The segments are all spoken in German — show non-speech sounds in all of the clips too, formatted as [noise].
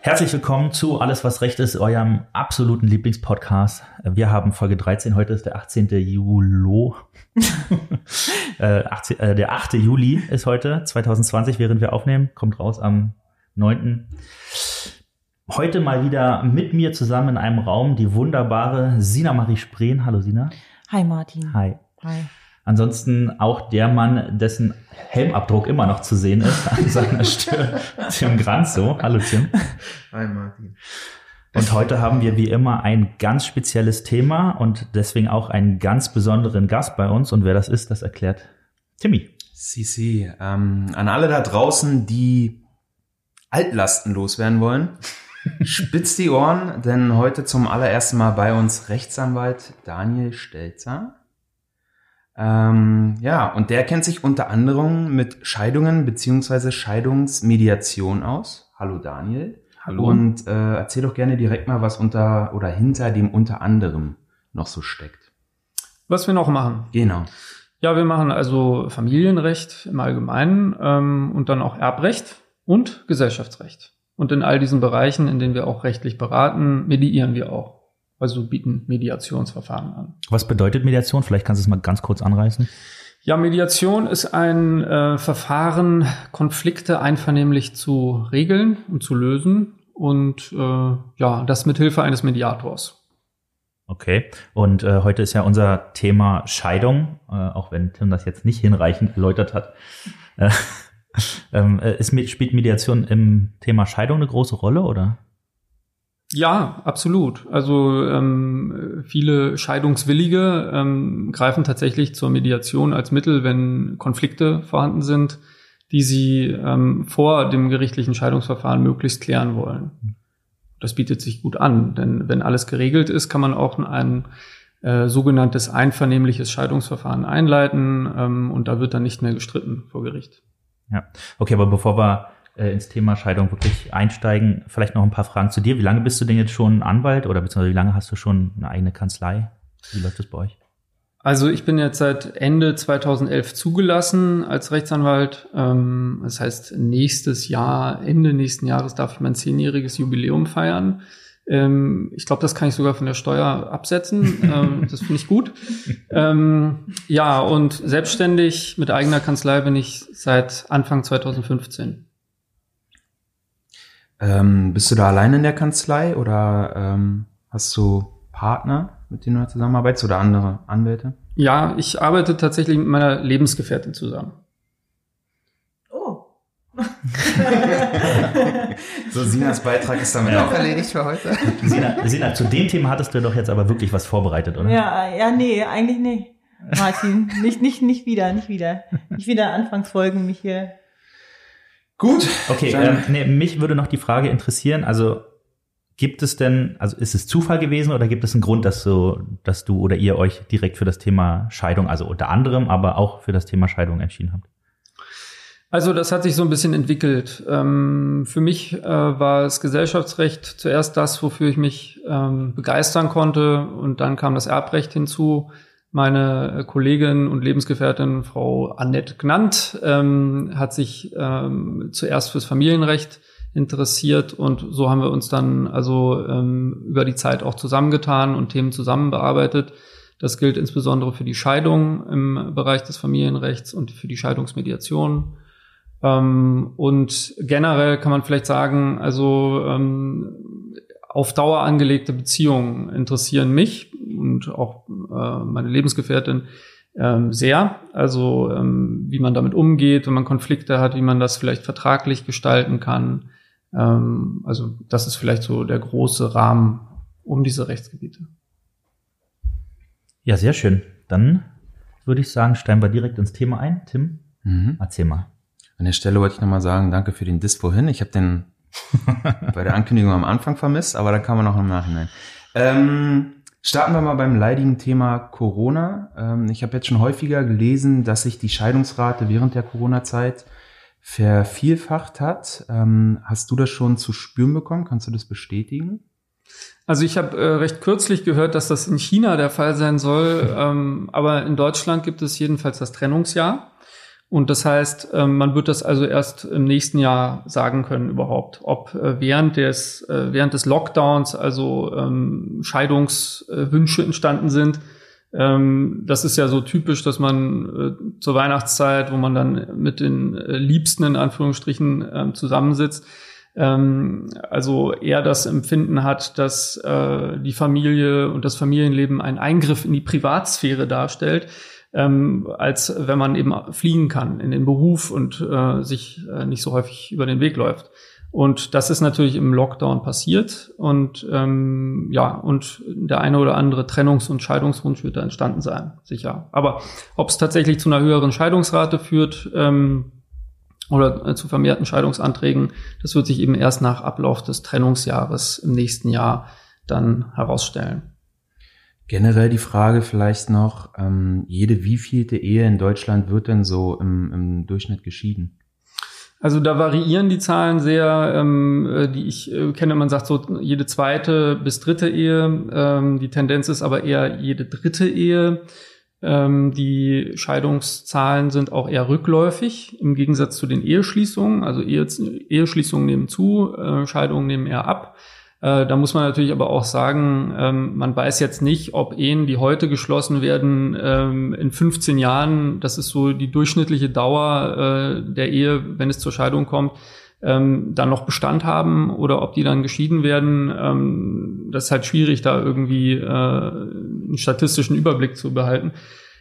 Herzlich willkommen zu Alles, was Recht ist, eurem absoluten Lieblingspodcast. Wir haben Folge 13, heute ist der 18. Juli. [laughs] äh, 18, äh, der 8. Juli ist heute, 2020, während wir aufnehmen. Kommt raus am 9. Heute mal wieder mit mir zusammen in einem Raum die wunderbare Sina Marie Spreen. Hallo Sina. Hi Martin. Hi. Hi. Ansonsten auch der Mann, dessen Helmabdruck immer noch zu sehen ist an [laughs] seiner Stirn, Tim Granzo. Hallo Tim. Hi Martin. Und heute haben wir wie immer ein ganz spezielles Thema und deswegen auch einen ganz besonderen Gast bei uns. Und wer das ist, das erklärt Timmy. CC. Ähm, an alle da draußen, die Altlasten loswerden wollen, [laughs] spitzt die Ohren, denn heute zum allerersten Mal bei uns Rechtsanwalt Daniel Stelzer. Ähm, ja, und der kennt sich unter anderem mit Scheidungen beziehungsweise Scheidungsmediation aus. Hallo Daniel. Hallo. Und äh, erzähl doch gerne direkt mal, was unter oder hinter dem unter anderem noch so steckt. Was wir noch machen. Genau. Ja, wir machen also Familienrecht im Allgemeinen ähm, und dann auch Erbrecht und Gesellschaftsrecht. Und in all diesen Bereichen, in denen wir auch rechtlich beraten, mediieren wir auch. Also bieten Mediationsverfahren an. Was bedeutet Mediation? Vielleicht kannst du es mal ganz kurz anreißen. Ja, Mediation ist ein äh, Verfahren, Konflikte einvernehmlich zu regeln und zu lösen und äh, ja, das mit Hilfe eines Mediators. Okay. Und äh, heute ist ja unser Thema Scheidung, äh, auch wenn Tim das jetzt nicht hinreichend erläutert hat. Äh, [laughs] ähm, äh, ist, spielt Mediation im Thema Scheidung eine große Rolle, oder? Ja, absolut. Also ähm, viele Scheidungswillige ähm, greifen tatsächlich zur Mediation als Mittel, wenn Konflikte vorhanden sind, die sie ähm, vor dem gerichtlichen Scheidungsverfahren möglichst klären wollen. Das bietet sich gut an, denn wenn alles geregelt ist, kann man auch ein äh, sogenanntes einvernehmliches Scheidungsverfahren einleiten ähm, und da wird dann nicht mehr gestritten vor Gericht. Ja, okay, aber bevor wir äh, ins Thema Scheidung wirklich einsteigen, vielleicht noch ein paar Fragen zu dir. Wie lange bist du denn jetzt schon Anwalt oder beziehungsweise wie lange hast du schon eine eigene Kanzlei? Wie läuft das bei euch? Also ich bin jetzt seit Ende 2011 zugelassen als Rechtsanwalt. Ähm, das heißt, nächstes Jahr, Ende nächsten Jahres darf ich mein zehnjähriges Jubiläum feiern. Ähm, ich glaube, das kann ich sogar von der Steuer absetzen. [laughs] ähm, das finde ich gut. Ja, und selbstständig mit eigener Kanzlei bin ich seit Anfang 2015. Ähm, bist du da allein in der Kanzlei oder ähm, hast du Partner, mit denen du zusammenarbeitest oder andere Anwälte? Ja, ich arbeite tatsächlich mit meiner Lebensgefährtin zusammen. Oh. [laughs] so, Sinas Beitrag ist damit auch erledigt für heute. Sina, Sina, zu dem Thema hattest du doch jetzt aber wirklich was vorbereitet, oder? Ja, ja, nee, eigentlich nicht. Martin, nicht, nicht, nicht wieder, nicht wieder. Nicht wieder Anfangsfolgen mich hier Gut. Okay, ähm, nee, mich würde noch die Frage interessieren, also gibt es denn, also ist es Zufall gewesen oder gibt es einen Grund, dass du, dass du oder ihr euch direkt für das Thema Scheidung, also unter anderem, aber auch für das Thema Scheidung entschieden habt? Also das hat sich so ein bisschen entwickelt. Ähm, für mich äh, war das Gesellschaftsrecht zuerst das, wofür ich mich ähm, begeistern konnte und dann kam das Erbrecht hinzu meine Kollegin und Lebensgefährtin, Frau Annette Gnant, ähm, hat sich ähm, zuerst fürs Familienrecht interessiert und so haben wir uns dann also ähm, über die Zeit auch zusammengetan und Themen zusammen bearbeitet. Das gilt insbesondere für die Scheidung im Bereich des Familienrechts und für die Scheidungsmediation. Ähm, und generell kann man vielleicht sagen, also ähm, auf Dauer angelegte Beziehungen interessieren mich und auch äh, meine Lebensgefährtin ähm, sehr. Also ähm, wie man damit umgeht, wenn man Konflikte hat, wie man das vielleicht vertraglich gestalten kann. Ähm, also das ist vielleicht so der große Rahmen um diese Rechtsgebiete. Ja, sehr schön. Dann würde ich sagen, steigen wir direkt ins Thema ein. Tim, Mhm. erzähl mal. An der Stelle wollte ich nochmal sagen, danke für den Diss vorhin. Ich habe den [laughs] Bei der Ankündigung am Anfang vermisst, aber da kann man noch im Nachhinein. Ähm, starten wir mal beim leidigen Thema Corona. Ähm, ich habe jetzt schon häufiger gelesen, dass sich die Scheidungsrate während der Corona-Zeit vervielfacht hat. Ähm, hast du das schon zu spüren bekommen? Kannst du das bestätigen? Also ich habe äh, recht kürzlich gehört, dass das in China der Fall sein soll, ähm, aber in Deutschland gibt es jedenfalls das Trennungsjahr. Und das heißt, ähm, man wird das also erst im nächsten Jahr sagen können überhaupt, ob äh, während des, äh, während des Lockdowns also ähm, Scheidungswünsche entstanden sind. Ähm, das ist ja so typisch, dass man äh, zur Weihnachtszeit, wo man dann mit den Liebsten in Anführungsstrichen zusammensitzt, also eher das Empfinden hat, dass die Familie und das Familienleben einen Eingriff in die Privatsphäre darstellt ähm, als wenn man eben fliehen kann in den Beruf und äh, sich äh, nicht so häufig über den Weg läuft. Und das ist natürlich im Lockdown passiert und ähm, ja, und der eine oder andere Trennungs- und Scheidungswunsch wird da entstanden sein, sicher. Aber ob es tatsächlich zu einer höheren Scheidungsrate führt ähm, oder äh, zu vermehrten Scheidungsanträgen, das wird sich eben erst nach Ablauf des Trennungsjahres im nächsten Jahr dann herausstellen. Generell die Frage vielleicht noch, ähm, jede wievielte Ehe in Deutschland wird denn so im, im Durchschnitt geschieden? Also da variieren die Zahlen sehr, ähm, äh, die ich äh, kenne. Man sagt so jede zweite bis dritte Ehe. Ähm, die Tendenz ist aber eher jede dritte Ehe. Ähm, die Scheidungszahlen sind auch eher rückläufig im Gegensatz zu den Eheschließungen. Also Ehe, Eheschließungen nehmen zu, äh, Scheidungen nehmen eher ab. Äh, da muss man natürlich aber auch sagen, ähm, man weiß jetzt nicht, ob Ehen, die heute geschlossen werden, ähm, in 15 Jahren, das ist so die durchschnittliche Dauer äh, der Ehe, wenn es zur Scheidung kommt, ähm, dann noch Bestand haben oder ob die dann geschieden werden. Das ist halt schwierig, da irgendwie äh, einen statistischen Überblick zu behalten.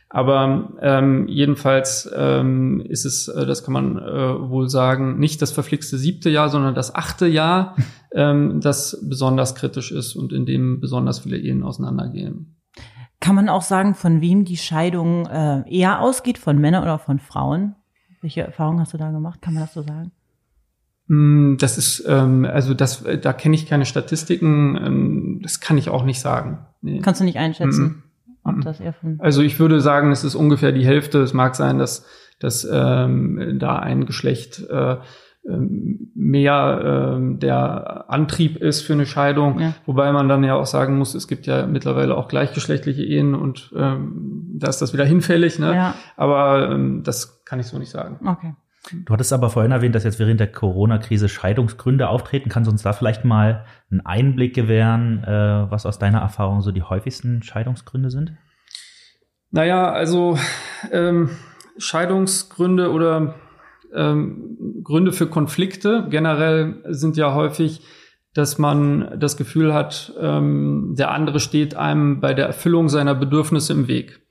Aber ähm, jedenfalls ähm, ist es, äh, das kann man äh, wohl sagen, nicht das verflixte siebte Jahr, sondern das achte Jahr, [laughs] ähm, das besonders kritisch ist und in dem besonders viele Ehen auseinandergehen. Kann man auch sagen, von wem die Scheidung äh, eher ausgeht, von Männern oder von Frauen? Welche Erfahrungen hast du da gemacht? Kann man das so sagen? Mm, das ist, ähm, also das, da kenne ich keine Statistiken, ähm, das kann ich auch nicht sagen. Nee. Kannst du nicht einschätzen? Ob das eher von also ich würde sagen, es ist ungefähr die Hälfte. Es mag sein, dass, dass ähm, da ein Geschlecht äh, ähm, mehr ähm, der Antrieb ist für eine Scheidung, ja. wobei man dann ja auch sagen muss, es gibt ja mittlerweile auch gleichgeschlechtliche Ehen und ähm, da ist das wieder hinfällig, ne? Ja. Aber ähm, das kann ich so nicht sagen. Okay. Du hattest aber vorhin erwähnt, dass jetzt während der Corona-Krise Scheidungsgründe auftreten. Kannst du uns da vielleicht mal einen Einblick gewähren, äh, was aus deiner Erfahrung so die häufigsten Scheidungsgründe sind? Naja, also ähm, Scheidungsgründe oder ähm, Gründe für Konflikte generell sind ja häufig, dass man das Gefühl hat, ähm, der andere steht einem bei der Erfüllung seiner Bedürfnisse im Weg.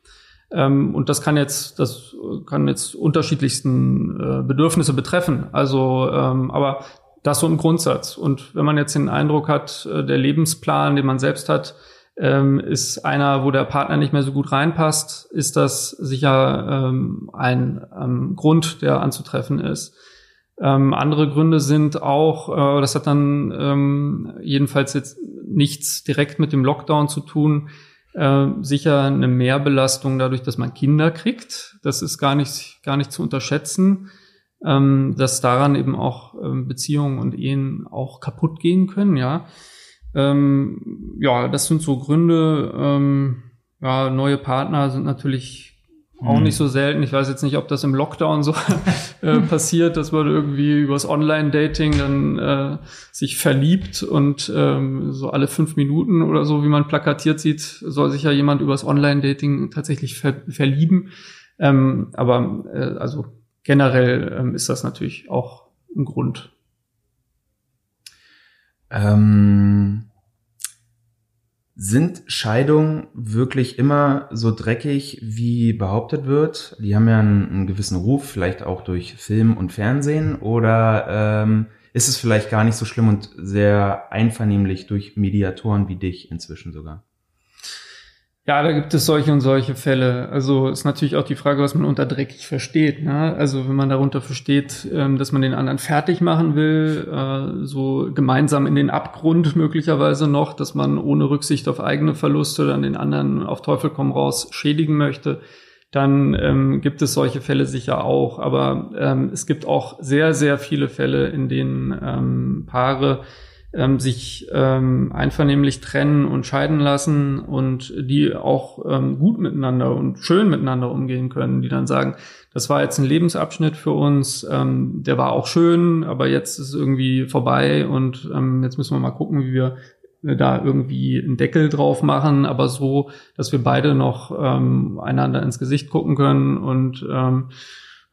Ähm, und das kann jetzt, das kann jetzt unterschiedlichsten äh, Bedürfnisse betreffen. Also, ähm, aber das so im Grundsatz. Und wenn man jetzt den Eindruck hat, äh, der Lebensplan, den man selbst hat, ähm, ist einer, wo der Partner nicht mehr so gut reinpasst, ist das sicher ähm, ein ähm, Grund, der anzutreffen ist. Ähm, andere Gründe sind auch, äh, das hat dann ähm, jedenfalls jetzt nichts direkt mit dem Lockdown zu tun, äh, sicher eine Mehrbelastung dadurch, dass man Kinder kriegt. Das ist gar nicht, gar nicht zu unterschätzen, ähm, dass daran eben auch ähm, Beziehungen und Ehen auch kaputt gehen können, ja. Ähm, ja, das sind so Gründe. Ähm, ja, neue Partner sind natürlich auch nicht so selten. Ich weiß jetzt nicht, ob das im Lockdown so [laughs] äh, passiert, dass man irgendwie übers Online-Dating dann äh, sich verliebt und ähm, so alle fünf Minuten oder so, wie man plakatiert sieht, soll sich ja jemand übers Online-Dating tatsächlich ver verlieben. Ähm, aber äh, also generell ähm, ist das natürlich auch ein Grund. Ähm, sind Scheidungen wirklich immer so dreckig, wie behauptet wird? Die haben ja einen, einen gewissen Ruf, vielleicht auch durch Film und Fernsehen, oder ähm, ist es vielleicht gar nicht so schlimm und sehr einvernehmlich durch Mediatoren wie dich inzwischen sogar? Ja, da gibt es solche und solche Fälle. Also ist natürlich auch die Frage, was man unter dreckig versteht. Ne? Also wenn man darunter versteht, ähm, dass man den anderen fertig machen will, äh, so gemeinsam in den Abgrund möglicherweise noch, dass man ohne Rücksicht auf eigene Verluste dann den anderen auf Teufel komm raus schädigen möchte, dann ähm, gibt es solche Fälle sicher auch. Aber ähm, es gibt auch sehr, sehr viele Fälle, in denen ähm, Paare ähm, sich ähm, einvernehmlich trennen und scheiden lassen und die auch ähm, gut miteinander und schön miteinander umgehen können, die dann sagen, das war jetzt ein Lebensabschnitt für uns, ähm, der war auch schön, aber jetzt ist irgendwie vorbei und ähm, jetzt müssen wir mal gucken, wie wir da irgendwie einen Deckel drauf machen, aber so, dass wir beide noch ähm, einander ins Gesicht gucken können und ähm,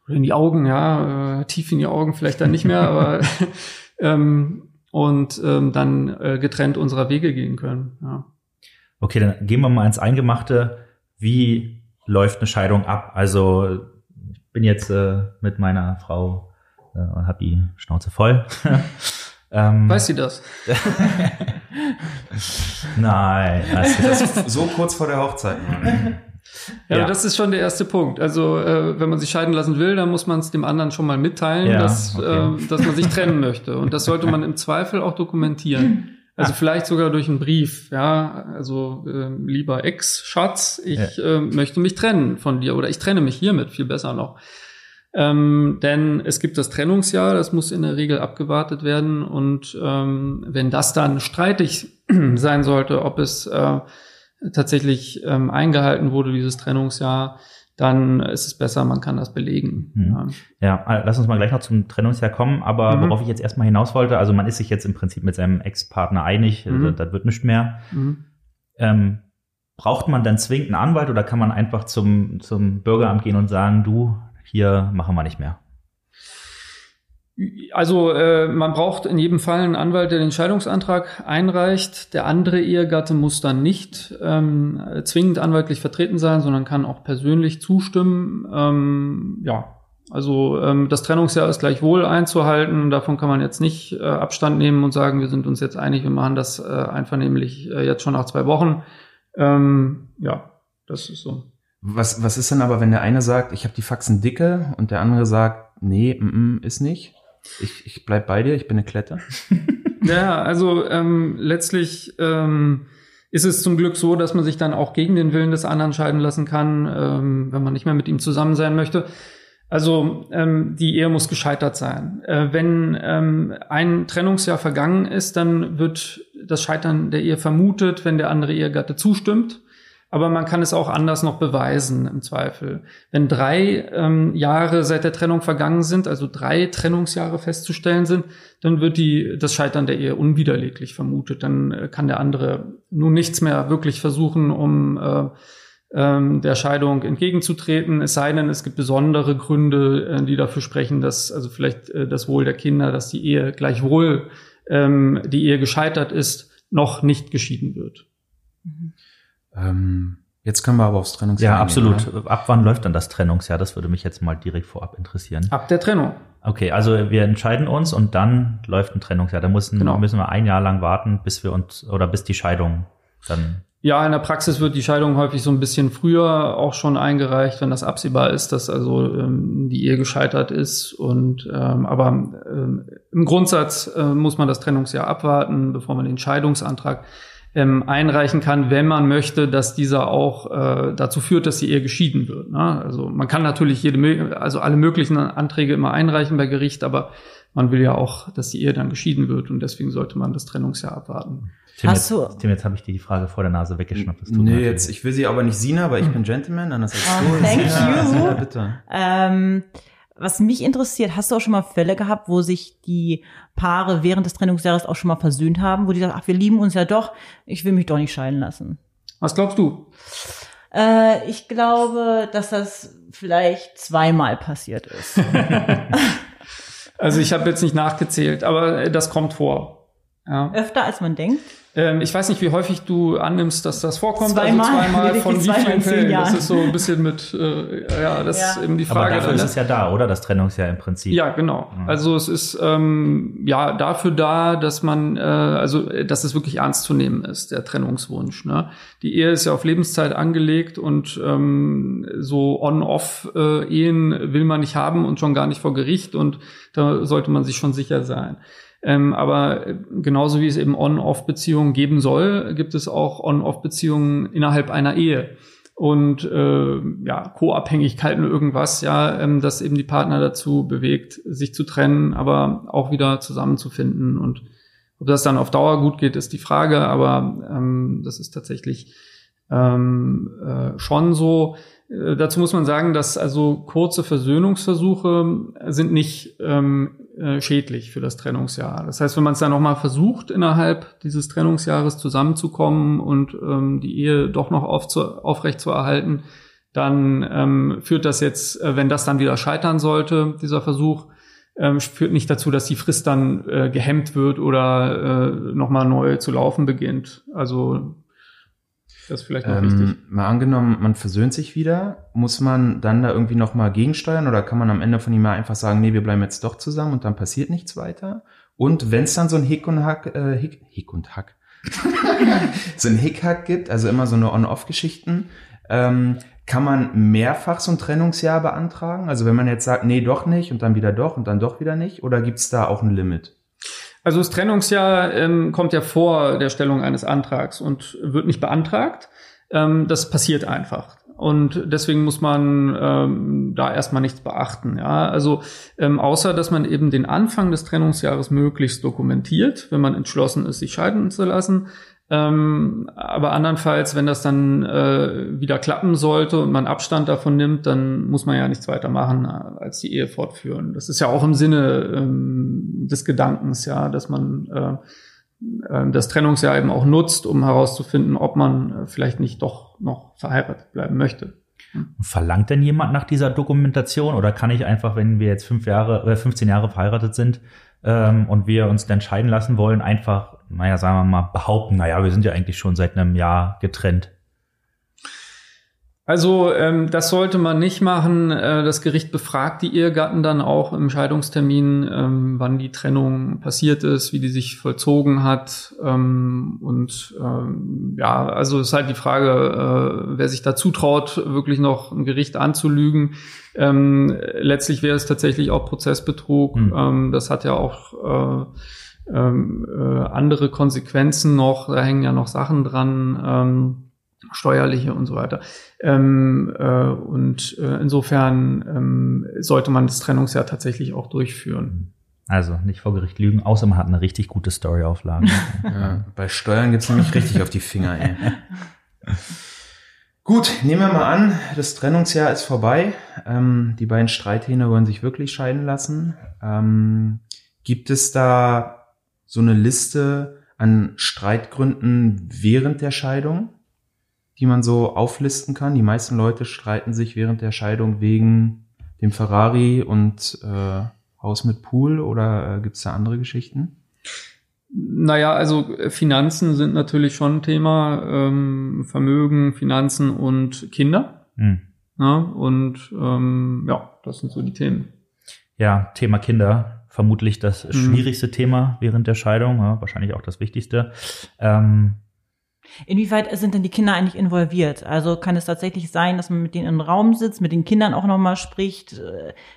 in die Augen, ja, äh, tief in die Augen vielleicht dann nicht mehr, aber [laughs] ähm, und ähm, dann äh, getrennt unserer Wege gehen können. Ja. Okay, dann gehen wir mal ins Eingemachte. Wie läuft eine Scheidung ab? Also ich bin jetzt äh, mit meiner Frau äh, und habe die Schnauze voll. [laughs] ähm, Weiß sie das? [laughs] Nein. Also das [laughs] so kurz vor der Hochzeit. Ja, ja, das ist schon der erste Punkt. Also, äh, wenn man sich scheiden lassen will, dann muss man es dem anderen schon mal mitteilen, ja, dass, okay. äh, dass man sich trennen möchte. Und das sollte man im Zweifel auch dokumentieren. [laughs] Also ah. vielleicht sogar durch einen Brief, ja, also äh, lieber Ex-Schatz, ich ja. äh, möchte mich trennen von dir oder ich trenne mich hiermit, viel besser noch. Ähm, denn es gibt das Trennungsjahr, das muss in der Regel abgewartet werden und ähm, wenn das dann streitig [clears throat] sein sollte, ob es äh, tatsächlich ähm, eingehalten wurde, dieses Trennungsjahr, dann ist es besser, man kann das belegen. Mhm. Ja. ja. lass uns mal gleich noch zum Trennungsjahr kommen, aber mhm. worauf ich jetzt erstmal hinaus wollte, also man ist sich jetzt im Prinzip mit seinem Ex-Partner einig, mhm. das, das, wird nicht mehr. Mhm. Ähm, braucht man dann zwingend einen Anwalt oder kann man einfach zum, zum Bürgeramt gehen und sagen, du, hier machen wir nicht mehr? Also äh, man braucht in jedem Fall einen Anwalt, der den Scheidungsantrag einreicht. Der andere Ehegatte muss dann nicht ähm, zwingend anwaltlich vertreten sein, sondern kann auch persönlich zustimmen. Ähm, ja, also ähm, das Trennungsjahr ist gleichwohl einzuhalten. Davon kann man jetzt nicht äh, Abstand nehmen und sagen, wir sind uns jetzt einig, wir machen das äh, einvernehmlich äh, jetzt schon nach zwei Wochen. Ähm, ja, das ist so. Was, was ist denn aber, wenn der eine sagt, ich habe die Faxen dicke und der andere sagt, nee, m -m, ist nicht? Ich, ich bleib bei dir, ich bin eine Klette. [laughs] ja, also ähm, letztlich ähm, ist es zum Glück so, dass man sich dann auch gegen den Willen des anderen scheiden lassen kann, ähm, wenn man nicht mehr mit ihm zusammen sein möchte. Also ähm, die Ehe muss gescheitert sein. Äh, wenn ähm, ein Trennungsjahr vergangen ist, dann wird das Scheitern der Ehe vermutet, wenn der andere Ehegatte zustimmt aber man kann es auch anders noch beweisen im Zweifel. Wenn drei ähm, Jahre seit der Trennung vergangen sind, also drei Trennungsjahre festzustellen sind, dann wird die, das Scheitern der Ehe unwiderleglich vermutet. Dann äh, kann der andere nun nichts mehr wirklich versuchen, um äh, ähm, der Scheidung entgegenzutreten, es sei denn, es gibt besondere Gründe, äh, die dafür sprechen, dass also vielleicht äh, das Wohl der Kinder, dass die Ehe gleichwohl ähm, die Ehe gescheitert ist, noch nicht geschieden wird. Mhm. Ähm, jetzt können wir aber aufs Trennungsjahr. Ja, absolut. Oder? Ab wann läuft dann das Trennungsjahr? Das würde mich jetzt mal direkt vorab interessieren. Ab der Trennung. Okay, also wir entscheiden uns und dann läuft ein Trennungsjahr. Da müssen, genau. müssen wir ein Jahr lang warten, bis wir uns oder bis die Scheidung dann. Ja, in der Praxis wird die Scheidung häufig so ein bisschen früher auch schon eingereicht, wenn das absehbar ist, dass also ähm, die Ehe gescheitert ist. Und ähm, aber ähm, im Grundsatz äh, muss man das Trennungsjahr abwarten, bevor man den Scheidungsantrag ähm, einreichen kann, wenn man möchte, dass dieser auch äh, dazu führt, dass die Ehe geschieden wird. Ne? Also man kann natürlich jede, also alle möglichen Anträge immer einreichen bei Gericht, aber man will ja auch, dass die Ehe dann geschieden wird und deswegen sollte man das Trennungsjahr abwarten. Tim, Hast jetzt, du? Tim, jetzt habe ich dir die Frage vor der Nase weggeschnappt. Das nee, jetzt, ich will sie aber nicht Sina, aber ich bin Gentleman, anders als oh, du. Thank Sina, you. Sina, bitte. Ähm, was mich interessiert, hast du auch schon mal Fälle gehabt, wo sich die Paare während des Trennungsjahres auch schon mal versöhnt haben, wo die sagen, ach, wir lieben uns ja doch, ich will mich doch nicht scheiden lassen. Was glaubst du? Äh, ich glaube, dass das vielleicht zweimal passiert ist. [laughs] also ich habe jetzt nicht nachgezählt, aber das kommt vor. Ja. Öfter als man denkt? Ähm, ich weiß nicht, wie häufig du annimmst, dass das vorkommt. Zweimal, also zweimal [laughs] von wie vielen Fällen? Jahren. Das ist so ein bisschen mit, äh, ja, das ja. ist eben die Frage. Aber dafür ist es ja da, oder? Das Trennungsjahr im Prinzip. Ja, genau. Mhm. Also es ist ähm, ja dafür da, dass man, äh, also dass es wirklich ernst zu nehmen ist, der Trennungswunsch. Ne? Die Ehe ist ja auf Lebenszeit angelegt und ähm, so On-Off-Ehen äh, will man nicht haben und schon gar nicht vor Gericht und da sollte man sich schon sicher sein. Ähm, aber genauso wie es eben On-Off-Beziehungen geben soll, gibt es auch On-Off-Beziehungen innerhalb einer Ehe. Und äh, ja, Co-Abhängigkeiten irgendwas, ja, ähm, das eben die Partner dazu bewegt, sich zu trennen, aber auch wieder zusammenzufinden. Und ob das dann auf Dauer gut geht, ist die Frage, aber ähm, das ist tatsächlich ähm, äh, schon so. Äh, dazu muss man sagen, dass also kurze Versöhnungsversuche sind nicht ähm, äh, schädlich für das Trennungsjahr. Das heißt, wenn man es dann nochmal versucht, innerhalb dieses Trennungsjahres zusammenzukommen und ähm, die Ehe doch noch aufrecht zu erhalten, dann ähm, führt das jetzt, äh, wenn das dann wieder scheitern sollte, dieser Versuch, ähm, führt nicht dazu, dass die Frist dann äh, gehemmt wird oder äh, nochmal neu zu laufen beginnt. Also das ist vielleicht noch ähm, wichtig. Mal angenommen, man versöhnt sich wieder, muss man dann da irgendwie nochmal gegensteuern oder kann man am Ende von ihm mal einfach sagen, nee, wir bleiben jetzt doch zusammen und dann passiert nichts weiter? Und wenn es dann so ein Hick und Hack, äh, Hick, Hick und Hack, [laughs] so ein Hickhack gibt, also immer so eine On-Off-Geschichten, ähm, kann man mehrfach so ein Trennungsjahr beantragen? Also wenn man jetzt sagt, nee, doch nicht und dann wieder doch und dann doch wieder nicht, oder gibt's da auch ein Limit? Also das Trennungsjahr ähm, kommt ja vor der Stellung eines Antrags und wird nicht beantragt. Ähm, das passiert einfach. Und deswegen muss man ähm, da erstmal nichts beachten. Ja? Also ähm, außer, dass man eben den Anfang des Trennungsjahres möglichst dokumentiert, wenn man entschlossen ist, sich scheiden zu lassen, ähm, aber andernfalls, wenn das dann äh, wieder klappen sollte und man Abstand davon nimmt, dann muss man ja nichts weiter machen, äh, als die Ehe fortführen. Das ist ja auch im Sinne ähm, des Gedankens, ja, dass man äh, äh, das Trennungsjahr eben auch nutzt, um herauszufinden, ob man äh, vielleicht nicht doch noch verheiratet bleiben möchte. Verlangt denn jemand nach dieser Dokumentation oder kann ich einfach, wenn wir jetzt fünf Jahre oder 15 Jahre verheiratet sind ähm, und wir uns dann scheiden lassen wollen, einfach naja, sagen wir mal, behaupten, naja, wir sind ja eigentlich schon seit einem Jahr getrennt. Also ähm, das sollte man nicht machen. Äh, das Gericht befragt die Ehegatten dann auch im Scheidungstermin, ähm, wann die Trennung passiert ist, wie die sich vollzogen hat. Ähm, und ähm, ja, also ist halt die Frage, äh, wer sich da zutraut, wirklich noch ein Gericht anzulügen. Ähm, letztlich wäre es tatsächlich auch Prozessbetrug. Hm. Ähm, das hat ja auch äh, ähm, äh, andere Konsequenzen noch, da hängen ja noch Sachen dran, ähm, steuerliche und so weiter. Ähm, äh, und äh, insofern ähm, sollte man das Trennungsjahr tatsächlich auch durchführen. Also nicht vor Gericht lügen, außer man hat eine richtig gute Storyauflage. [laughs] ja, bei Steuern gibt's nämlich richtig auf die Finger. Ey. Gut, nehmen wir mal an, das Trennungsjahr ist vorbei. Ähm, die beiden Streithähne wollen sich wirklich scheiden lassen. Ähm, gibt es da so eine Liste an Streitgründen während der Scheidung, die man so auflisten kann. Die meisten Leute streiten sich während der Scheidung wegen dem Ferrari und äh, Haus mit Pool oder äh, gibt es da andere Geschichten? Naja, also Finanzen sind natürlich schon ein Thema. Ähm, Vermögen, Finanzen und Kinder. Hm. Ja, und ähm, ja, das sind so die Themen. Ja, Thema Kinder vermutlich das mhm. schwierigste Thema während der Scheidung, ja, wahrscheinlich auch das wichtigste. Ähm, Inwieweit sind denn die Kinder eigentlich involviert? Also kann es tatsächlich sein, dass man mit denen im Raum sitzt, mit den Kindern auch nochmal spricht?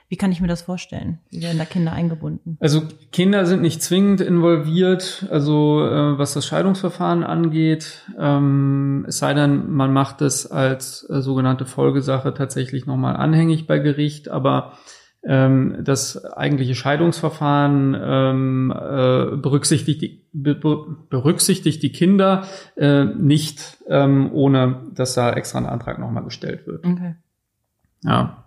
Wie kann ich mir das vorstellen? Wie werden da Kinder eingebunden? Also Kinder sind nicht zwingend involviert, also äh, was das Scheidungsverfahren angeht. Ähm, es sei denn, man macht es als äh, sogenannte Folgesache tatsächlich nochmal anhängig bei Gericht, aber ähm, das eigentliche Scheidungsverfahren ähm, äh, berücksichtigt, die, be, berücksichtigt die Kinder äh, nicht, ähm, ohne dass da extra ein Antrag nochmal gestellt wird. Okay. Ja.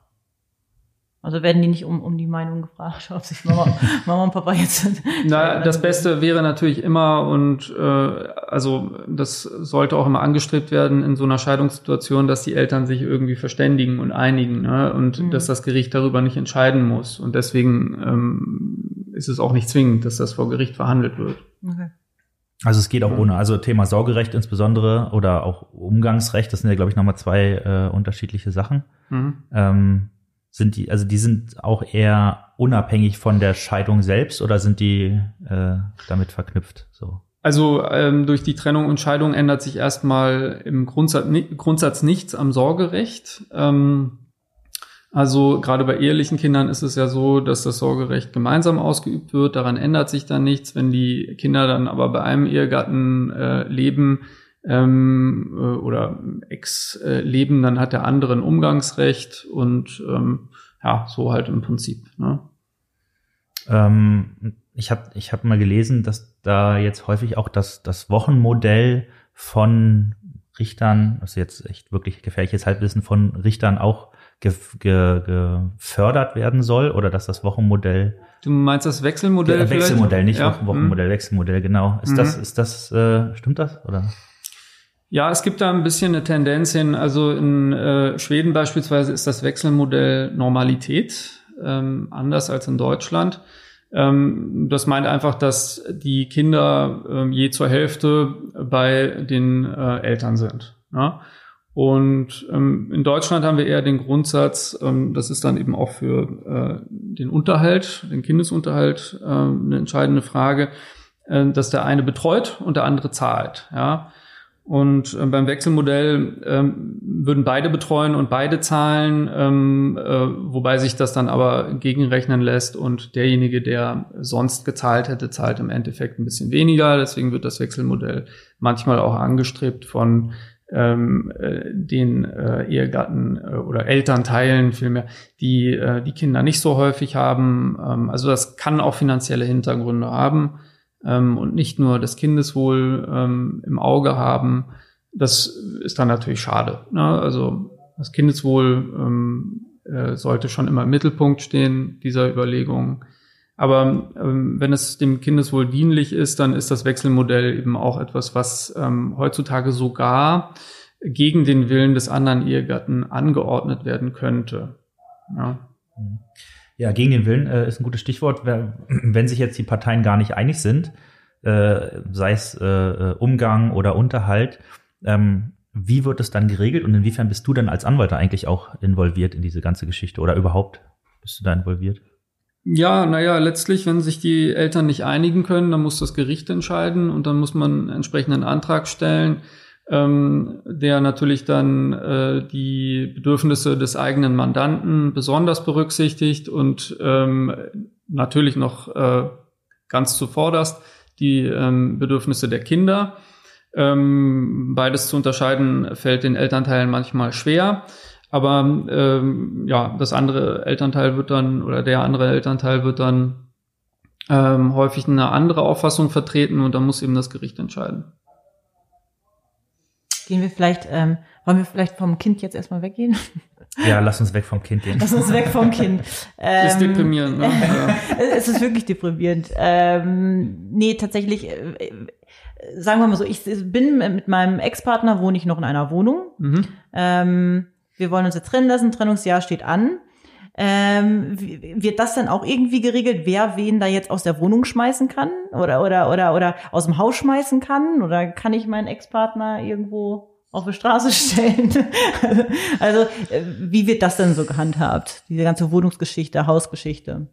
Also werden die nicht um, um die Meinung gefragt, [laughs] ob sich Mama, Mama und Papa jetzt [laughs] sind. Na, das Beste wäre natürlich immer und äh, also das sollte auch immer angestrebt werden in so einer Scheidungssituation, dass die Eltern sich irgendwie verständigen und einigen ne? und mhm. dass das Gericht darüber nicht entscheiden muss. Und deswegen ähm, ist es auch nicht zwingend, dass das vor Gericht verhandelt wird. Okay. Also es geht auch ohne. Also Thema Sorgerecht insbesondere oder auch Umgangsrecht, das sind ja, glaube ich, nochmal zwei äh, unterschiedliche Sachen. Mhm. Ähm, sind die, also die sind auch eher unabhängig von der Scheidung selbst oder sind die äh, damit verknüpft? So. Also ähm, durch die Trennung und Scheidung ändert sich erstmal im Grundsatz, Grundsatz nichts am Sorgerecht. Ähm, also gerade bei ehelichen Kindern ist es ja so, dass das Sorgerecht gemeinsam ausgeübt wird. Daran ändert sich dann nichts. Wenn die Kinder dann aber bei einem Ehegatten äh, leben ähm, äh, oder Ex äh, leben, dann hat der andere ein Umgangsrecht und ähm, ja, so halt im Prinzip. Ne? Ähm, ich habe ich hab mal gelesen, dass da jetzt häufig auch das, das Wochenmodell von Richtern, also jetzt echt wirklich gefährliches Halbwissen von Richtern auch ge, ge, gefördert werden soll oder dass das Wochenmodell. Du meinst das Wechselmodell? Wechselmodell, nicht ja. Wochenmodell, mhm. Wechselmodell, genau. Ist mhm. das, ist das, äh, stimmt das oder? Ja, es gibt da ein bisschen eine Tendenz hin. Also in äh, Schweden beispielsweise ist das Wechselmodell Normalität, ähm, anders als in Deutschland. Ähm, das meint einfach, dass die Kinder ähm, je zur Hälfte bei den äh, Eltern sind. Ja? Und ähm, in Deutschland haben wir eher den Grundsatz, ähm, das ist dann eben auch für äh, den Unterhalt, den Kindesunterhalt äh, eine entscheidende Frage, äh, dass der eine betreut und der andere zahlt. Ja? Und äh, beim Wechselmodell ähm, würden beide betreuen und beide zahlen, ähm, äh, wobei sich das dann aber gegenrechnen lässt und derjenige, der sonst gezahlt hätte, zahlt im Endeffekt ein bisschen weniger. Deswegen wird das Wechselmodell manchmal auch angestrebt von ähm, äh, den äh, Ehegatten äh, oder Elternteilen vielmehr, die äh, die Kinder nicht so häufig haben. Ähm, also das kann auch finanzielle Hintergründe haben ähm, und nicht nur das Kindeswohl ähm, im Auge haben. Das ist dann natürlich schade. Ne? Also das Kindeswohl ähm, äh, sollte schon immer im Mittelpunkt stehen dieser Überlegungen. Aber ähm, wenn es dem Kindeswohl dienlich ist, dann ist das Wechselmodell eben auch etwas, was ähm, heutzutage sogar gegen den Willen des anderen Ehegatten angeordnet werden könnte. Ja. Ja, gegen den Willen äh, ist ein gutes Stichwort. [clears throat] Wenn sich jetzt die Parteien gar nicht einig sind, äh, sei es äh, äh, Umgang oder Unterhalt, ähm, wie wird es dann geregelt und inwiefern bist du dann als Anwalt eigentlich auch involviert in diese ganze Geschichte oder überhaupt bist du da involviert? Ja, naja, letztlich, wenn sich die Eltern nicht einigen können, dann muss das Gericht entscheiden und dann muss man entsprechenden Antrag stellen, ähm, der natürlich dann äh, die Bedürfnisse des eigenen Mandanten besonders berücksichtigt und ähm, natürlich noch äh, ganz zuvorderst die ähm, Bedürfnisse der Kinder. Ähm, beides zu unterscheiden fällt den Elternteilen manchmal schwer. Aber ähm, ja, das andere Elternteil wird dann oder der andere Elternteil wird dann ähm, häufig eine andere Auffassung vertreten und dann muss eben das Gericht entscheiden. Gehen wir vielleicht, ähm, wollen wir vielleicht vom Kind jetzt erstmal weggehen? Ja, lass uns weg vom Kind gehen. Lass uns weg vom Kind. Ähm, [laughs] ist deprimierend, ne? Ja. [laughs] es ist wirklich deprimierend. Ähm, nee, tatsächlich, äh, sagen wir mal so, ich bin mit meinem Ex-Partner, wohne ich noch in einer Wohnung. Mhm. Ähm, wir wollen uns jetzt trennen lassen, Trennungsjahr steht an. Ähm, wird das dann auch irgendwie geregelt, wer wen da jetzt aus der Wohnung schmeißen kann oder oder oder oder aus dem Haus schmeißen kann oder kann ich meinen Ex-Partner irgendwo auf die Straße [laughs] stellen? also äh, wie wird das denn so gehandhabt? Diese ganze Wohnungsgeschichte, Hausgeschichte?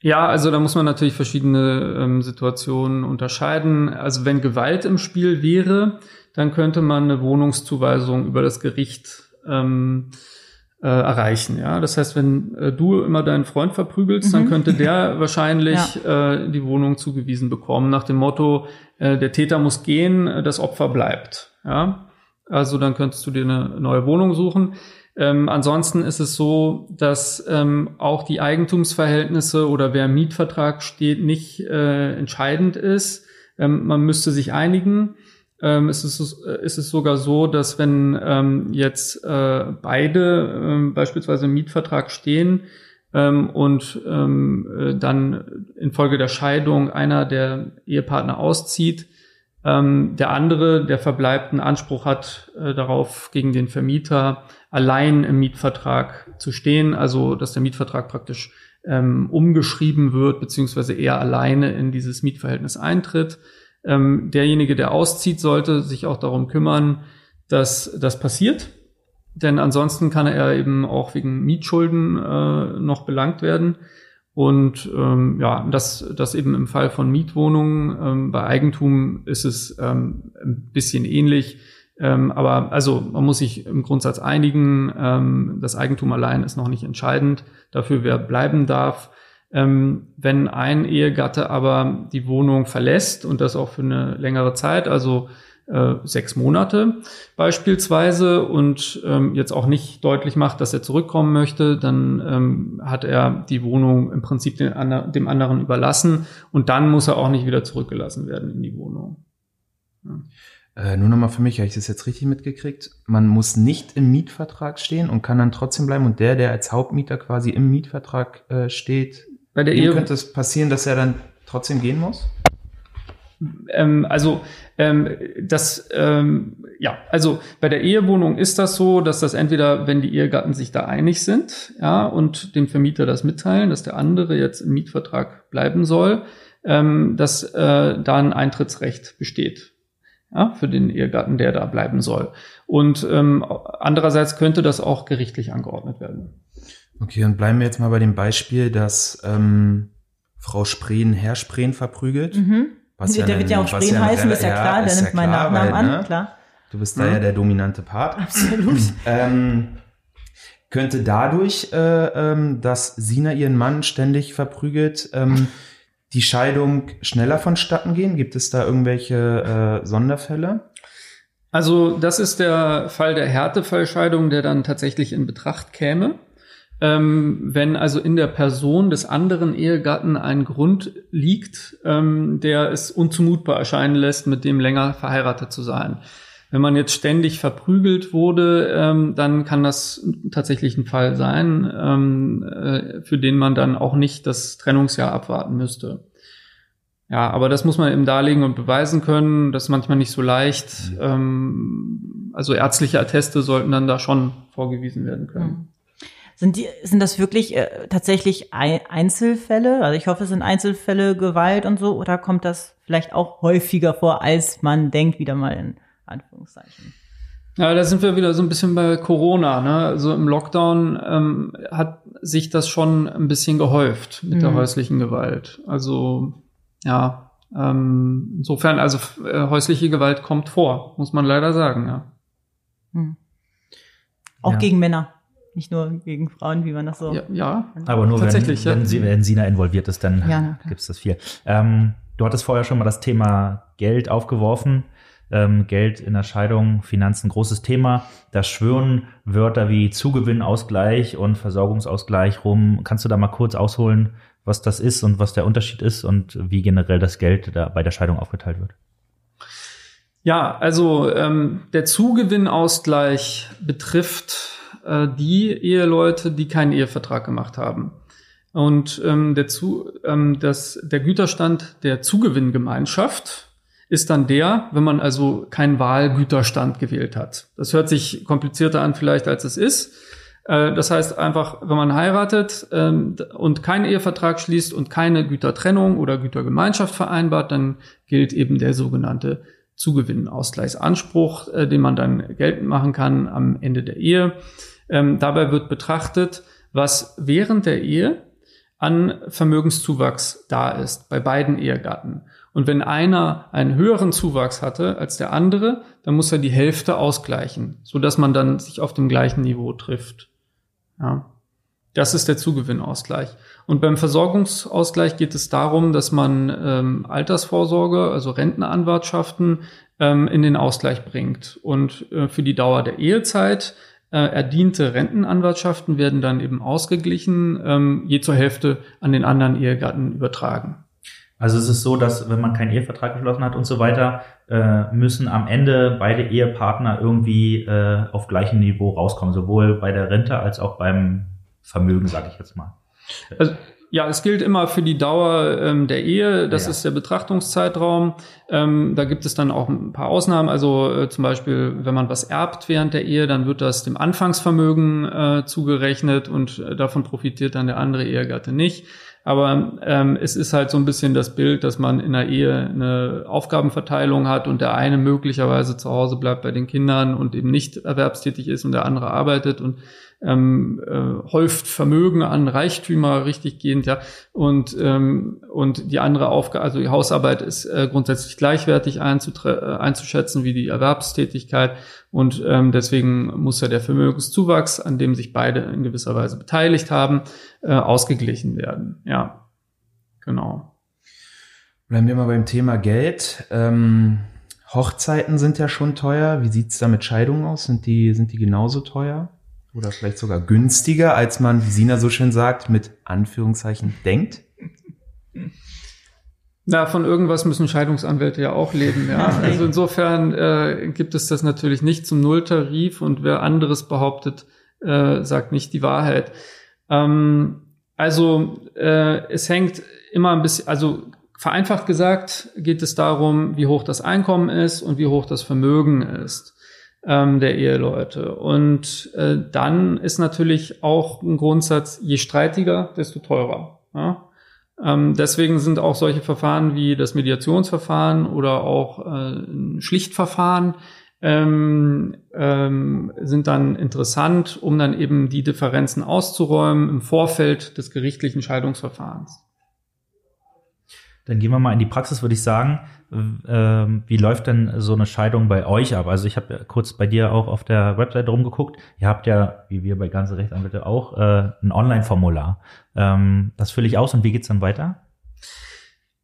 Ja, also da muss man natürlich verschiedene ähm, Situationen unterscheiden. Also wenn Gewalt im Spiel wäre, dann könnte man eine Wohnungszuweisung über das Gericht ähm, äh, erreichen. Ja, das heißt, wenn äh, du immer deinen Freund verprügelst, mhm. dann könnte der [laughs] wahrscheinlich ja. äh, die Wohnung zugewiesen bekommen nach dem Motto: äh, Der Täter muss gehen, äh, das Opfer bleibt. Ja, also dann könntest du dir eine neue Wohnung suchen. Ähm, ansonsten ist es so, dass ähm, auch die Eigentumsverhältnisse oder wer im Mietvertrag steht nicht äh, entscheidend ist. Ähm, man müsste sich einigen ähm, ist, es, äh, ist es sogar so, dass wenn ähm, jetzt äh, beide ähm, beispielsweise im Mietvertrag stehen ähm, und ähm, äh, dann infolge der Scheidung einer der Ehepartner auszieht, ähm, der andere, der verbleibt, einen Anspruch hat äh, darauf, gegen den Vermieter allein im Mietvertrag zu stehen, also dass der Mietvertrag praktisch ähm, umgeschrieben wird, beziehungsweise er alleine in dieses Mietverhältnis eintritt. Ähm, derjenige, der auszieht, sollte sich auch darum kümmern, dass das passiert. Denn ansonsten kann er eben auch wegen Mietschulden äh, noch belangt werden. Und ähm, ja, das, das eben im Fall von Mietwohnungen. Ähm, bei Eigentum ist es ähm, ein bisschen ähnlich. Ähm, aber also man muss sich im Grundsatz einigen. Ähm, das Eigentum allein ist noch nicht entscheidend dafür, wer bleiben darf. Ähm, wenn ein Ehegatte aber die Wohnung verlässt und das auch für eine längere Zeit, also äh, sechs Monate beispielsweise und ähm, jetzt auch nicht deutlich macht, dass er zurückkommen möchte, dann ähm, hat er die Wohnung im Prinzip den, dem anderen überlassen und dann muss er auch nicht wieder zurückgelassen werden in die Wohnung. Ja. Äh, nur nochmal für mich, habe ich das jetzt richtig mitgekriegt? Man muss nicht im Mietvertrag stehen und kann dann trotzdem bleiben und der, der als Hauptmieter quasi im Mietvertrag äh, steht, bei der Ehe könnte es passieren, dass er dann trotzdem gehen muss? Ähm, also ähm, das ähm, ja, also bei der Ehewohnung ist das so, dass das entweder, wenn die Ehegatten sich da einig sind, ja, und dem Vermieter das mitteilen, dass der andere jetzt im Mietvertrag bleiben soll, ähm, dass äh, da ein Eintrittsrecht besteht. Ja, für den Ehegatten, der da bleiben soll. Und ähm, andererseits könnte das auch gerichtlich angeordnet werden. Okay, und bleiben wir jetzt mal bei dem Beispiel, dass ähm, Frau Spreen Herr Spreen verprügelt. Mhm. Was der ja wird ja auch Spreen ja heißen, ist ja klar, der nimmt ja meinen Nachnamen weil, ne? an, klar. Du bist da ja der dominante Part. [laughs] Absolut. ähm, könnte dadurch, äh, ähm, dass Sina ihren Mann ständig verprügelt, ähm, die Scheidung schneller vonstatten gehen? Gibt es da irgendwelche äh, Sonderfälle? Also das ist der Fall der Härtefallscheidung, der dann tatsächlich in Betracht käme. Ähm, wenn also in der Person des anderen Ehegatten ein Grund liegt, ähm, der es unzumutbar erscheinen lässt, mit dem länger verheiratet zu sein. Wenn man jetzt ständig verprügelt wurde, ähm, dann kann das tatsächlich ein Fall sein, ähm, äh, für den man dann auch nicht das Trennungsjahr abwarten müsste. Ja, aber das muss man eben darlegen und beweisen können. Das ist manchmal nicht so leicht. Ähm, also ärztliche Atteste sollten dann da schon vorgewiesen werden können. Sind, die, sind das wirklich äh, tatsächlich Einzelfälle? Also ich hoffe, es sind Einzelfälle Gewalt und so, oder kommt das vielleicht auch häufiger vor, als man denkt, wieder mal in Anführungszeichen? Ja, da sind wir wieder so ein bisschen bei Corona. Ne? Also im Lockdown ähm, hat sich das schon ein bisschen gehäuft mit mhm. der häuslichen Gewalt. Also ja, ähm, insofern, also äh, häusliche Gewalt kommt vor, muss man leider sagen. Ja. Mhm. Auch ja. gegen Männer. Nicht nur gegen Frauen, wie man das so. Ja, ja aber nur wenn, ja. wenn, sie, wenn Sina involviert ist, dann ja, gibt es das viel. Ähm, du hattest vorher schon mal das Thema Geld aufgeworfen. Ähm, Geld in der Scheidung, Finanzen, großes Thema. Da schwören Wörter wie Zugewinnausgleich und Versorgungsausgleich rum. Kannst du da mal kurz ausholen, was das ist und was der Unterschied ist und wie generell das Geld da bei der Scheidung aufgeteilt wird? Ja, also ähm, der Zugewinnausgleich betrifft äh, die Eheleute, die keinen Ehevertrag gemacht haben. Und ähm, der, Zu, ähm, das, der Güterstand der Zugewinngemeinschaft ist dann der, wenn man also keinen Wahlgüterstand gewählt hat. Das hört sich komplizierter an vielleicht, als es ist. Äh, das heißt einfach, wenn man heiratet ähm, und keinen Ehevertrag schließt und keine Gütertrennung oder Gütergemeinschaft vereinbart, dann gilt eben der sogenannte Zugewinnausgleichsanspruch, äh, den man dann geltend machen kann am Ende der Ehe. Ähm, dabei wird betrachtet, was während der Ehe an Vermögenszuwachs da ist bei beiden Ehegatten. Und wenn einer einen höheren Zuwachs hatte als der andere, dann muss er die Hälfte ausgleichen, so dass man dann sich auf dem gleichen Niveau trifft. Ja. Das ist der Zugewinnausgleich. Und beim Versorgungsausgleich geht es darum, dass man ähm, Altersvorsorge, also Rentenanwartschaften, ähm, in den Ausgleich bringt. Und äh, für die Dauer der Ehezeit erdiente Rentenanwartschaften werden dann eben ausgeglichen, ähm, je zur Hälfte an den anderen Ehegatten übertragen. Also es ist so, dass wenn man keinen Ehevertrag geschlossen hat und so weiter, äh, müssen am Ende beide Ehepartner irgendwie äh, auf gleichem Niveau rauskommen, sowohl bei der Rente als auch beim Vermögen, sage ich jetzt mal. Also, ja, es gilt immer für die Dauer ähm, der Ehe. Das ja. ist der Betrachtungszeitraum. Ähm, da gibt es dann auch ein paar Ausnahmen. Also äh, zum Beispiel, wenn man was erbt während der Ehe, dann wird das dem Anfangsvermögen äh, zugerechnet und äh, davon profitiert dann der andere Ehegatte nicht. Aber ähm, es ist halt so ein bisschen das Bild, dass man in der Ehe eine Aufgabenverteilung hat und der eine möglicherweise zu Hause bleibt bei den Kindern und eben nicht erwerbstätig ist und der andere arbeitet und ähm, äh, häuft Vermögen an Reichtümer richtig gehend, ja. Und, ähm, und die andere Aufgabe, also die Hausarbeit ist äh, grundsätzlich gleichwertig äh, einzuschätzen wie die Erwerbstätigkeit. Und ähm, deswegen muss ja der Vermögenszuwachs, an dem sich beide in gewisser Weise beteiligt haben, äh, ausgeglichen werden. Ja, genau. Bleiben wir mal beim Thema Geld. Ähm, Hochzeiten sind ja schon teuer. Wie sieht's da mit Scheidungen aus? Sind die, sind die genauso teuer? Oder vielleicht sogar günstiger, als man, wie Sina so schön sagt, mit Anführungszeichen denkt? Na, von irgendwas müssen Scheidungsanwälte ja auch leben, [laughs] ja. Also insofern äh, gibt es das natürlich nicht zum Nulltarif und wer anderes behauptet, äh, sagt nicht die Wahrheit. Ähm, also äh, es hängt immer ein bisschen, also vereinfacht gesagt geht es darum, wie hoch das Einkommen ist und wie hoch das Vermögen ist ähm, der Eheleute. Und äh, dann ist natürlich auch ein Grundsatz, je streitiger, desto teurer. Ja? Ähm, deswegen sind auch solche Verfahren wie das Mediationsverfahren oder auch äh, Schlichtverfahren ähm, ähm, sind dann interessant, um dann eben die Differenzen auszuräumen im Vorfeld des gerichtlichen Scheidungsverfahrens. Dann gehen wir mal in die Praxis, würde ich sagen. Ähm, wie läuft denn so eine Scheidung bei euch ab? Also ich habe ja kurz bei dir auch auf der Website rumgeguckt. Ihr habt ja, wie wir bei ganze Rechtsanwälte auch, äh, ein Online-Formular. Ähm, das fülle ich aus und wie geht's dann weiter?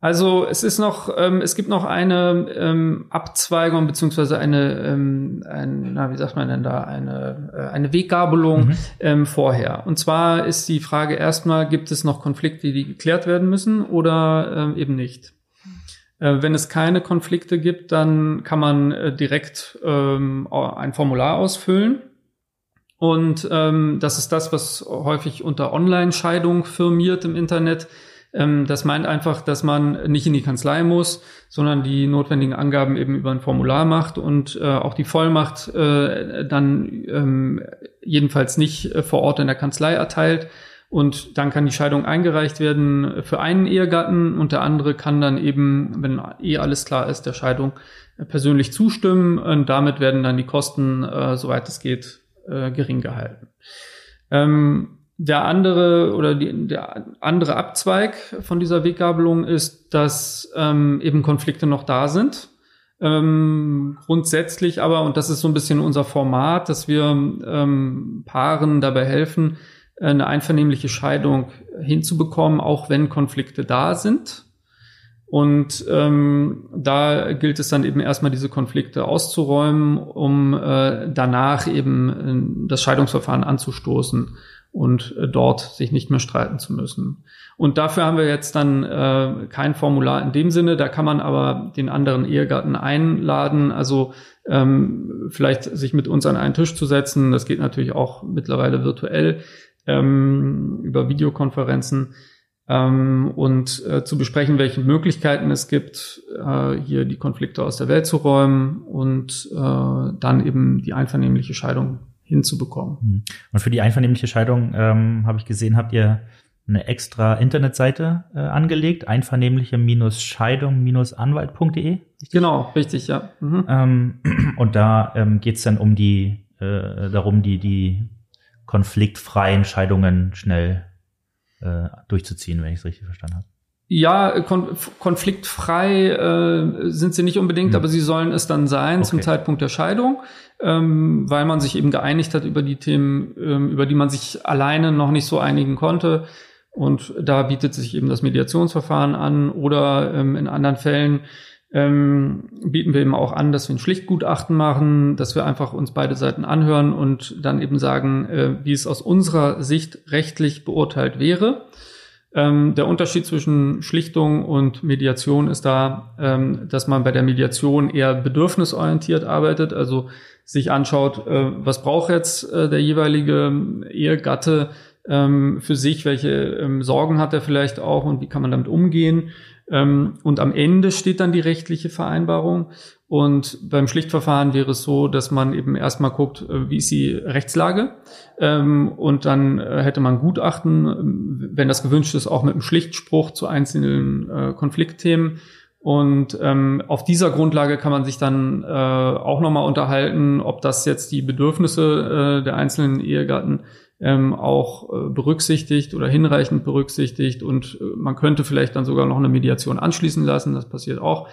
Also es ist noch, ähm, es gibt noch eine ähm, Abzweigung beziehungsweise eine, ähm, ein, na, wie sagt man denn da, eine, äh, eine Weggabelung mhm. ähm, vorher. Und zwar ist die Frage erstmal, gibt es noch Konflikte, die geklärt werden müssen oder ähm, eben nicht? Äh, wenn es keine Konflikte gibt, dann kann man äh, direkt ähm, ein Formular ausfüllen. Und ähm, das ist das, was häufig unter Online-Scheidung firmiert im Internet. Ähm, das meint einfach, dass man nicht in die Kanzlei muss, sondern die notwendigen Angaben eben über ein Formular macht und äh, auch die Vollmacht äh, dann ähm, jedenfalls nicht äh, vor Ort in der Kanzlei erteilt, und dann kann die Scheidung eingereicht werden für einen Ehegatten und der andere kann dann eben, wenn eh alles klar ist, der Scheidung persönlich zustimmen und damit werden dann die Kosten, äh, soweit es geht, äh, gering gehalten. Ähm, der andere oder die, der andere Abzweig von dieser Weggabelung ist, dass ähm, eben Konflikte noch da sind. Ähm, grundsätzlich aber, und das ist so ein bisschen unser Format, dass wir ähm, Paaren dabei helfen, eine einvernehmliche Scheidung hinzubekommen, auch wenn Konflikte da sind. Und ähm, da gilt es dann eben erstmal diese Konflikte auszuräumen, um äh, danach eben äh, das Scheidungsverfahren anzustoßen und äh, dort sich nicht mehr streiten zu müssen. Und dafür haben wir jetzt dann äh, kein Formular in dem Sinne, da kann man aber den anderen Ehegatten einladen, also ähm, vielleicht sich mit uns an einen Tisch zu setzen. Das geht natürlich auch mittlerweile virtuell ähm, über Videokonferenzen ähm, und äh, zu besprechen, welche Möglichkeiten es gibt, äh, hier die Konflikte aus der Welt zu räumen und äh, dann eben die einvernehmliche Scheidung hinzubekommen. Hm. Und für die einvernehmliche Scheidung ähm, habe ich gesehen, habt ihr eine extra Internetseite äh, angelegt, einvernehmliche-scheidung-anwalt.de. Genau, richtig, ja. Mhm. Ähm, [clears throat] und da ähm, geht es dann um die äh, darum, die die konfliktfreien Scheidungen schnell äh, durchzuziehen, wenn ich es richtig verstanden habe. Ja, kon konfliktfrei äh, sind sie nicht unbedingt, hm. aber sie sollen es dann sein okay. zum Zeitpunkt der Scheidung, ähm, weil man sich eben geeinigt hat über die Themen, ähm, über die man sich alleine noch nicht so einigen konnte. Und da bietet sich eben das Mediationsverfahren an oder ähm, in anderen Fällen ähm, bieten wir eben auch an, dass wir ein Schlichtgutachten machen, dass wir einfach uns beide Seiten anhören und dann eben sagen, äh, wie es aus unserer Sicht rechtlich beurteilt wäre. Ähm, der Unterschied zwischen Schlichtung und Mediation ist da, ähm, dass man bei der Mediation eher bedürfnisorientiert arbeitet, also sich anschaut, äh, was braucht jetzt äh, der jeweilige Ehegatte, ähm, für sich, welche ähm, Sorgen hat er vielleicht auch und wie kann man damit umgehen. Ähm, und am Ende steht dann die rechtliche Vereinbarung. Und beim Schlichtverfahren wäre es so, dass man eben erstmal guckt, äh, wie ist die Rechtslage. Ähm, und dann äh, hätte man Gutachten, ähm, wenn das gewünscht ist, auch mit einem Schlichtspruch zu einzelnen äh, Konfliktthemen. Und ähm, auf dieser Grundlage kann man sich dann äh, auch nochmal unterhalten, ob das jetzt die Bedürfnisse äh, der einzelnen Ehegatten ähm, auch äh, berücksichtigt oder hinreichend berücksichtigt. Und äh, man könnte vielleicht dann sogar noch eine Mediation anschließen lassen. Das passiert auch.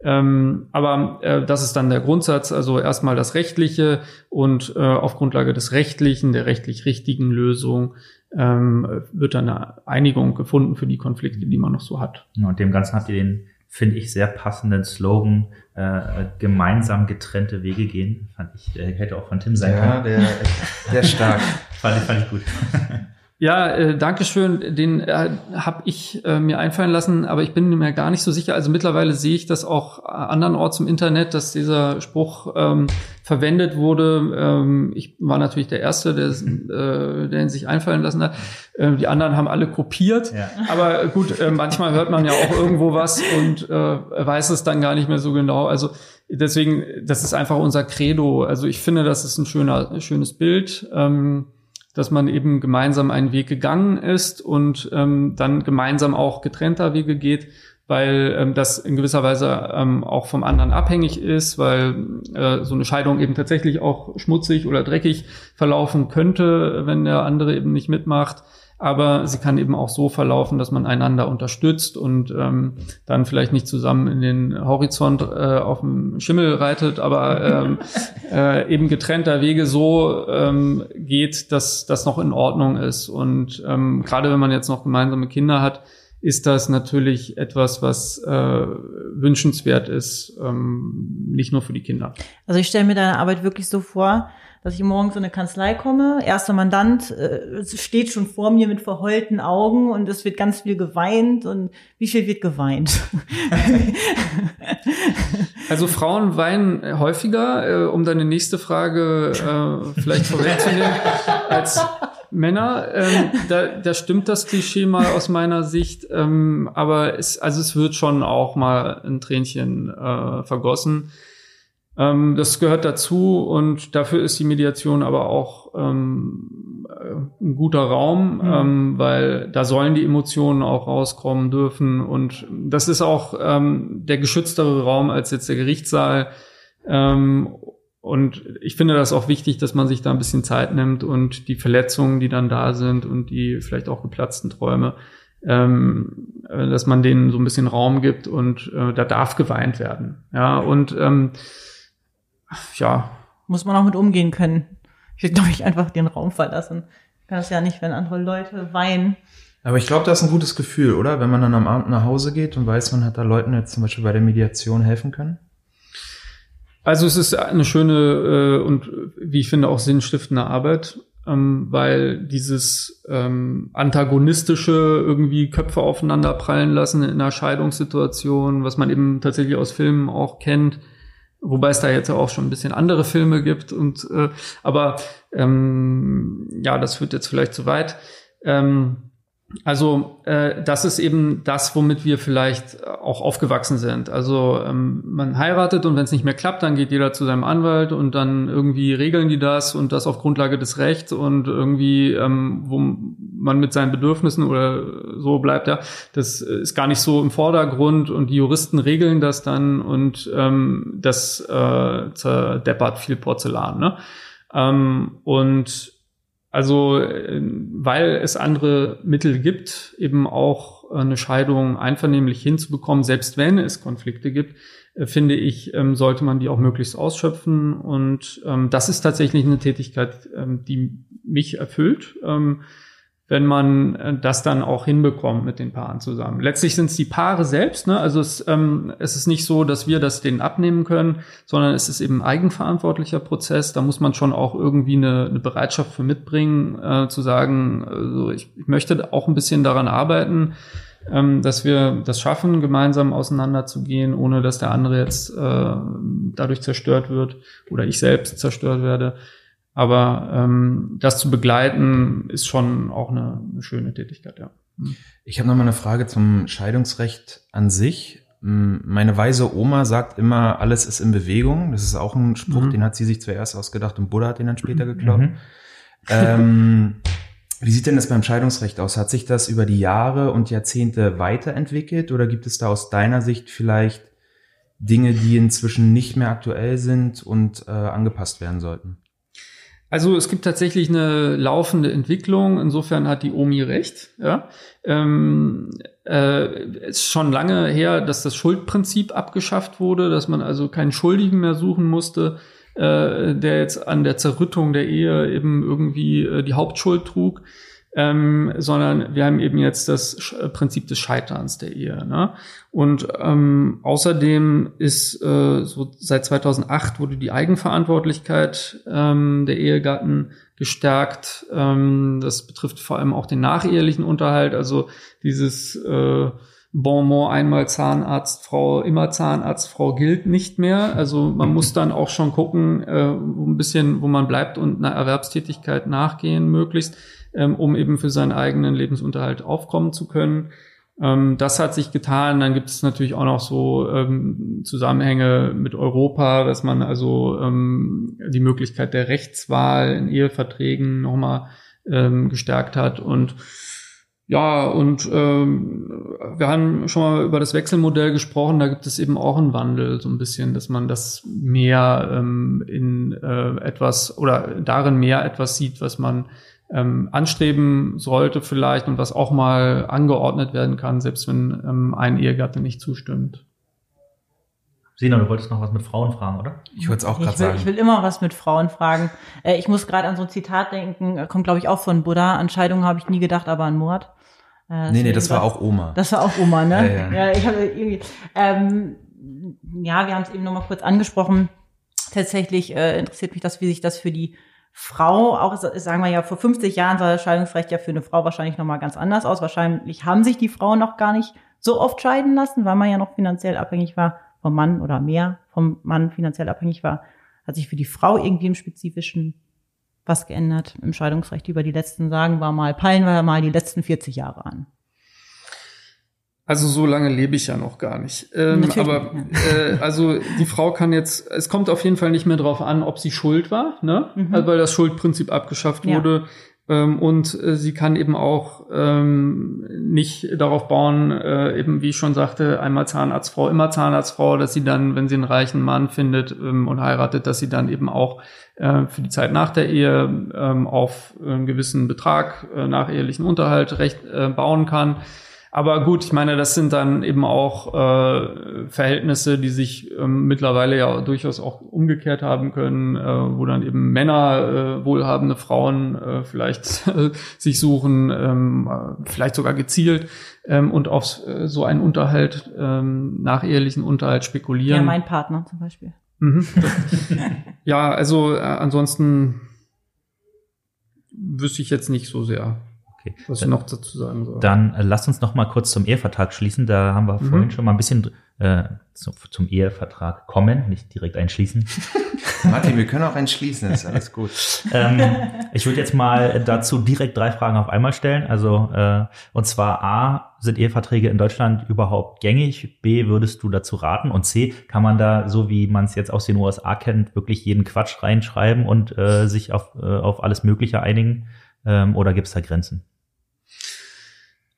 Ähm, aber äh, das ist dann der Grundsatz, also erstmal das Rechtliche und äh, auf Grundlage des Rechtlichen, der rechtlich richtigen Lösung, ähm, wird dann eine Einigung gefunden für die Konflikte, die man noch so hat. Ja, und dem Ganzen habt ihr den, finde ich, sehr passenden Slogan, äh, gemeinsam getrennte Wege gehen. Fand ich, äh, hätte auch von Tim sein ja, können. Ja, der, der stark. [laughs] fand, ich, fand ich gut. [laughs] Ja, äh, danke schön. Den äh, habe ich äh, mir einfallen lassen, aber ich bin mir gar nicht so sicher. Also mittlerweile sehe ich das auch andernorts im Internet, dass dieser Spruch ähm, verwendet wurde. Ähm, ich war natürlich der Erste, der, [laughs] äh, der ihn sich einfallen lassen hat. Äh, die anderen haben alle kopiert. Ja. Aber gut, äh, manchmal hört man ja auch irgendwo was und äh, weiß es dann gar nicht mehr so genau. Also deswegen, das ist einfach unser Credo. Also ich finde, das ist ein schöner, schönes Bild. Ähm, dass man eben gemeinsam einen Weg gegangen ist und ähm, dann gemeinsam auch getrennter Wege geht, weil ähm, das in gewisser Weise ähm, auch vom anderen abhängig ist, weil äh, so eine Scheidung eben tatsächlich auch schmutzig oder dreckig verlaufen könnte, wenn der andere eben nicht mitmacht aber sie kann eben auch so verlaufen, dass man einander unterstützt und ähm, dann vielleicht nicht zusammen in den Horizont äh, auf dem Schimmel reitet, aber ähm, [laughs] äh, eben getrennter Wege so ähm, geht, dass das noch in Ordnung ist. Und ähm, gerade wenn man jetzt noch gemeinsame Kinder hat, ist das natürlich etwas, was äh, wünschenswert ist, ähm, nicht nur für die Kinder. Also ich stelle mir deine Arbeit wirklich so vor, dass ich morgens in eine Kanzlei komme. Erster Mandant äh, steht schon vor mir mit verheulten Augen und es wird ganz viel geweint. Und wie viel wird geweint? [laughs] Also Frauen weinen häufiger, äh, um deine nächste Frage äh, vielleicht vorwegzunehmen, [laughs] als Männer. Ähm, da, da stimmt das Klischee mal aus meiner Sicht, ähm, aber es, also es wird schon auch mal ein Tränchen äh, vergossen. Ähm, das gehört dazu und dafür ist die Mediation aber auch ähm, äh, ein guter Raum, mhm. ähm, weil da sollen die Emotionen auch rauskommen dürfen und das ist auch ähm, der geschütztere Raum als jetzt der Gerichtssaal. Ähm, und ich finde das auch wichtig, dass man sich da ein bisschen Zeit nimmt und die Verletzungen, die dann da sind und die vielleicht auch geplatzten Träume, ähm, äh, dass man denen so ein bisschen Raum gibt und äh, da darf geweint werden. Ja, und ähm, ja. Muss man auch mit umgehen können. Ich will, glaube ich, einfach den Raum verlassen. Ich kann das ja nicht, wenn andere Leute weinen. Aber ich glaube, das ist ein gutes Gefühl, oder? Wenn man dann am Abend nach Hause geht und weiß, man hat da Leuten jetzt zum Beispiel bei der Mediation helfen können. Also es ist eine schöne äh, und wie ich finde auch sinnstiftende Arbeit, ähm, weil dieses ähm, antagonistische irgendwie Köpfe aufeinander prallen lassen in einer Scheidungssituation, was man eben tatsächlich aus Filmen auch kennt, Wobei es da jetzt auch schon ein bisschen andere Filme gibt und äh, aber ähm, ja, das führt jetzt vielleicht zu weit. Ähm, also äh, das ist eben das, womit wir vielleicht auch aufgewachsen sind. Also ähm, man heiratet und wenn es nicht mehr klappt, dann geht jeder zu seinem Anwalt und dann irgendwie regeln die das und das auf Grundlage des Rechts und irgendwie, ähm, wo man mit seinen Bedürfnissen oder so bleibt, ja, das ist gar nicht so im Vordergrund und die Juristen regeln das dann und ähm, das äh, zerdeppert viel Porzellan. Ne? Ähm, und also, äh, weil es andere Mittel gibt, eben auch eine Scheidung einvernehmlich hinzubekommen, selbst wenn es Konflikte gibt, äh, finde ich, ähm, sollte man die auch möglichst ausschöpfen. Und ähm, das ist tatsächlich eine Tätigkeit, ähm, die mich erfüllt wenn man äh, das dann auch hinbekommt mit den Paaren zusammen. Letztlich sind es die Paare selbst, ne? also es, ähm, es ist nicht so, dass wir das denen abnehmen können, sondern es ist eben ein eigenverantwortlicher Prozess. Da muss man schon auch irgendwie eine, eine Bereitschaft für mitbringen, äh, zu sagen, also ich, ich möchte auch ein bisschen daran arbeiten, ähm, dass wir das schaffen, gemeinsam auseinanderzugehen, ohne dass der andere jetzt äh, dadurch zerstört wird oder ich selbst zerstört werde. Aber ähm, das zu begleiten ist schon auch eine, eine schöne Tätigkeit, ja. Hm. Ich habe noch mal eine Frage zum Scheidungsrecht an sich. Hm, meine weise Oma sagt immer, alles ist in Bewegung. Das ist auch ein Spruch, mhm. den hat sie sich zuerst ausgedacht und Buddha hat den dann später mhm. geklaut. Mhm. Ähm, [laughs] wie sieht denn das beim Scheidungsrecht aus? Hat sich das über die Jahre und Jahrzehnte weiterentwickelt oder gibt es da aus deiner Sicht vielleicht Dinge, die inzwischen nicht mehr aktuell sind und äh, angepasst werden sollten? Also es gibt tatsächlich eine laufende Entwicklung. Insofern hat die Omi recht. Ja. Ähm, äh, ist schon lange her, dass das Schuldprinzip abgeschafft wurde, dass man also keinen Schuldigen mehr suchen musste, äh, der jetzt an der Zerrüttung der Ehe eben irgendwie äh, die Hauptschuld trug ähm, sondern wir haben eben jetzt das äh, Prinzip des Scheiterns der Ehe. Ne? Und ähm, außerdem ist äh, so seit 2008 wurde die Eigenverantwortlichkeit ähm, der Ehegatten gestärkt. Ähm, das betrifft vor allem auch den nachehelichen Unterhalt, also dieses äh, Bonmot einmal Zahnarztfrau, immer Zahnarztfrau gilt nicht mehr. Also man muss dann auch schon gucken, äh, ein bisschen, wo man bleibt und einer Erwerbstätigkeit nachgehen möglichst ähm, um eben für seinen eigenen Lebensunterhalt aufkommen zu können. Ähm, das hat sich getan. Dann gibt es natürlich auch noch so ähm, Zusammenhänge mit Europa, dass man also ähm, die Möglichkeit der Rechtswahl in Eheverträgen nochmal ähm, gestärkt hat und ja, und ähm, wir haben schon mal über das Wechselmodell gesprochen, da gibt es eben auch einen Wandel, so ein bisschen, dass man das mehr ähm, in äh, etwas oder darin mehr etwas sieht, was man ähm, anstreben sollte vielleicht und was auch mal angeordnet werden kann, selbst wenn ähm, ein Ehegatte nicht zustimmt. Sina, du wolltest noch was mit Frauen fragen, oder? Ich wollte es auch gerade sagen. Ich will immer was mit Frauen fragen. Äh, ich muss gerade an so ein Zitat denken, kommt glaube ich auch von Buddha. An Scheidung habe ich nie gedacht, aber an Mord. Äh, nee, nee, das war auch Oma. Das war auch Oma, ne? ja, ja. ja ich habe irgendwie, ähm, ja, wir haben es eben noch mal kurz angesprochen. Tatsächlich äh, interessiert mich das, wie sich das für die Frau, auch sagen wir ja, vor 50 Jahren sah das Scheidungsrecht ja für eine Frau wahrscheinlich nochmal ganz anders aus. Wahrscheinlich haben sich die Frauen noch gar nicht so oft scheiden lassen, weil man ja noch finanziell abhängig war vom Mann oder mehr vom Mann finanziell abhängig war. Hat sich für die Frau irgendwie im Spezifischen was geändert im Scheidungsrecht über die letzten, sagen wir mal, peilen wir mal die letzten 40 Jahre an. Also so lange lebe ich ja noch gar nicht. Ähm, aber äh, also die Frau kann jetzt, es kommt auf jeden Fall nicht mehr drauf an, ob sie schuld war, ne? Mhm. Also, weil das Schuldprinzip abgeschafft ja. wurde. Ähm, und äh, sie kann eben auch ähm, nicht darauf bauen, äh, eben wie ich schon sagte, einmal Zahnarztfrau, immer Zahnarztfrau, dass sie dann, wenn sie einen reichen Mann findet ähm, und heiratet, dass sie dann eben auch äh, für die Zeit nach der Ehe ähm, auf einen gewissen Betrag äh, nach ehelichen Unterhalt recht äh, bauen kann. Aber gut, ich meine, das sind dann eben auch äh, Verhältnisse, die sich ähm, mittlerweile ja durchaus auch umgekehrt haben können, äh, wo dann eben Männer, äh, wohlhabende Frauen äh, vielleicht [laughs] sich suchen, ähm, äh, vielleicht sogar gezielt ähm, und auf äh, so einen Unterhalt, ähm, nachehelichen Unterhalt spekulieren. Ja, mein Partner zum Beispiel. Mhm. [laughs] ja, also äh, ansonsten wüsste ich jetzt nicht so sehr. Okay. Was ich noch dazu sagen soll. Dann äh, lasst uns noch mal kurz zum Ehevertrag schließen. Da haben wir mhm. vorhin schon mal ein bisschen äh, zum, zum Ehevertrag kommen, nicht direkt einschließen. [laughs] Martin, wir können auch einschließen, ist alles gut. ähm, ich würde jetzt mal dazu direkt drei Fragen auf einmal stellen. Also äh, und zwar A, sind Eheverträge in Deutschland überhaupt gängig? B, würdest du dazu raten? Und C, kann man da, so wie man es jetzt aus den USA kennt, wirklich jeden Quatsch reinschreiben und äh, sich auf, äh, auf alles Mögliche einigen? Ähm, oder gibt es da Grenzen?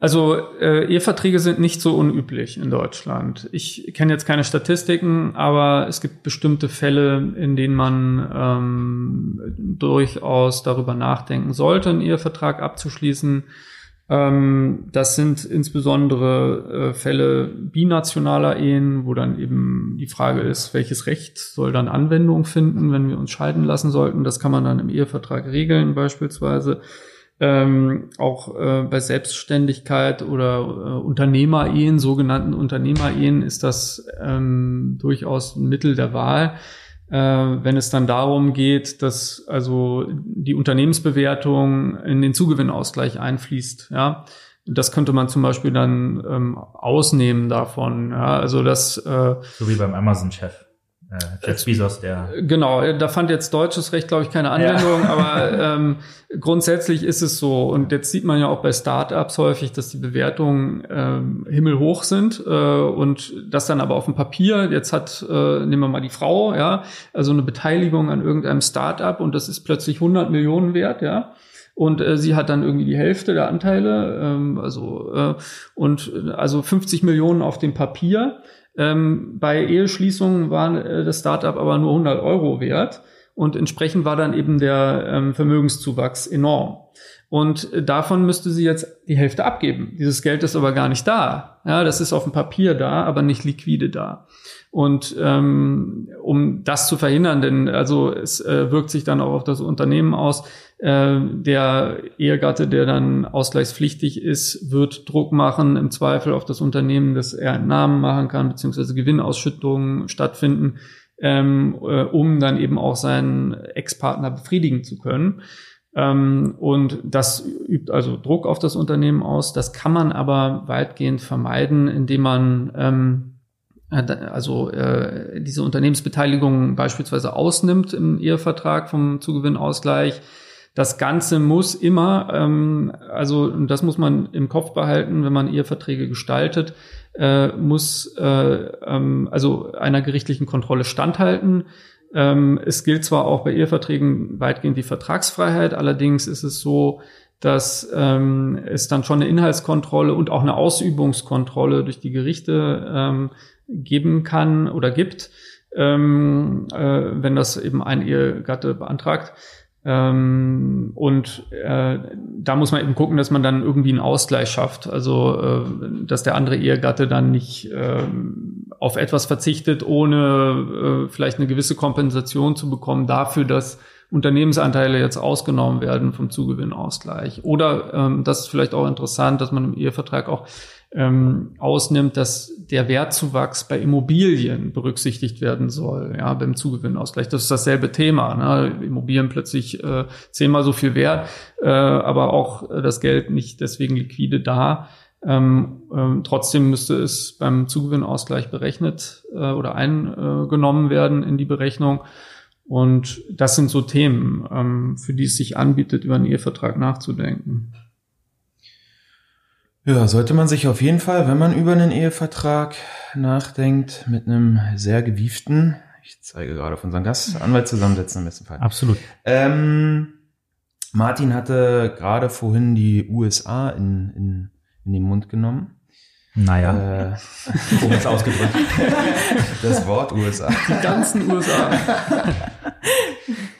Also äh, Eheverträge sind nicht so unüblich in Deutschland. Ich kenne jetzt keine Statistiken, aber es gibt bestimmte Fälle, in denen man ähm, durchaus darüber nachdenken sollte, einen Ehevertrag abzuschließen. Ähm, das sind insbesondere äh, Fälle binationaler Ehen, wo dann eben die Frage ist, welches Recht soll dann Anwendung finden, wenn wir uns scheiden lassen sollten. Das kann man dann im Ehevertrag regeln beispielsweise ähm, auch äh, bei Selbstständigkeit oder äh, Unternehmerehen, sogenannten Unternehmerehen, ist das ähm, durchaus ein Mittel der Wahl. Äh, wenn es dann darum geht, dass also die Unternehmensbewertung in den Zugewinnausgleich einfließt, ja, das könnte man zum Beispiel dann ähm, ausnehmen davon. Ja, also das äh, so wie beim Amazon-Chef Jeff Bezos, der. Genau, da fand jetzt deutsches Recht, glaube ich, keine Anwendung, ja. [laughs] aber ähm, grundsätzlich ist es so. Und jetzt sieht man ja auch bei Startups häufig, dass die Bewertungen ähm, himmelhoch sind äh, und das dann aber auf dem Papier. Jetzt hat, äh, nehmen wir mal die Frau, ja, also eine Beteiligung an irgendeinem Startup und das ist plötzlich 100 Millionen wert, ja. Und äh, sie hat dann irgendwie die Hälfte der Anteile, ähm, also äh, und also 50 Millionen auf dem Papier. Ähm, bei Eheschließungen war äh, das Startup aber nur 100 Euro wert und entsprechend war dann eben der ähm, Vermögenszuwachs enorm. Und äh, davon müsste sie jetzt die Hälfte abgeben. Dieses Geld ist aber gar nicht da. Ja, das ist auf dem Papier da, aber nicht liquide da. Und ähm, um das zu verhindern, denn also es äh, wirkt sich dann auch auf das Unternehmen aus, äh, der Ehegatte, der dann ausgleichspflichtig ist, wird Druck machen, im Zweifel auf das Unternehmen, dass er Entnahmen machen kann, beziehungsweise Gewinnausschüttungen stattfinden, ähm, äh, um dann eben auch seinen Ex-Partner befriedigen zu können. Ähm, und das übt also Druck auf das Unternehmen aus. Das kann man aber weitgehend vermeiden, indem man ähm, äh, also äh, diese Unternehmensbeteiligung beispielsweise ausnimmt im Ehevertrag vom Zugewinnausgleich. Das Ganze muss immer, ähm, also das muss man im Kopf behalten, wenn man Eheverträge gestaltet, äh, muss äh, ähm, also einer gerichtlichen Kontrolle standhalten. Ähm, es gilt zwar auch bei Eheverträgen weitgehend die Vertragsfreiheit, allerdings ist es so, dass ähm, es dann schon eine Inhaltskontrolle und auch eine Ausübungskontrolle durch die Gerichte ähm, geben kann oder gibt, ähm, äh, wenn das eben ein Ehegatte beantragt. Ähm, und äh, da muss man eben gucken, dass man dann irgendwie einen Ausgleich schafft. Also, äh, dass der andere Ehegatte dann nicht äh, auf etwas verzichtet, ohne äh, vielleicht eine gewisse Kompensation zu bekommen dafür, dass Unternehmensanteile jetzt ausgenommen werden vom Zugewinnausgleich. Oder ähm, das ist vielleicht auch interessant, dass man im Ehevertrag auch ähm, ausnimmt, dass der Wertzuwachs bei Immobilien berücksichtigt werden soll, ja, beim Zugewinnausgleich. Das ist dasselbe Thema. Ne? Immobilien plötzlich äh, zehnmal so viel wert, äh, aber auch das Geld nicht deswegen liquide da. Ähm, ähm, trotzdem müsste es beim Zugewinnausgleich berechnet äh, oder eingenommen werden in die Berechnung. Und das sind so Themen, ähm, für die es sich anbietet, über einen Ehevertrag nachzudenken. Ja, sollte man sich auf jeden Fall, wenn man über einen Ehevertrag nachdenkt, mit einem sehr gewieften, ich zeige gerade auf unseren Gast, Anwalt zusammensetzen im besten Fall. Absolut. Ähm, Martin hatte gerade vorhin die USA in, in, in den Mund genommen. Naja, äh, komisch ausgedrückt. [laughs] Das Wort USA. Die ganzen USA.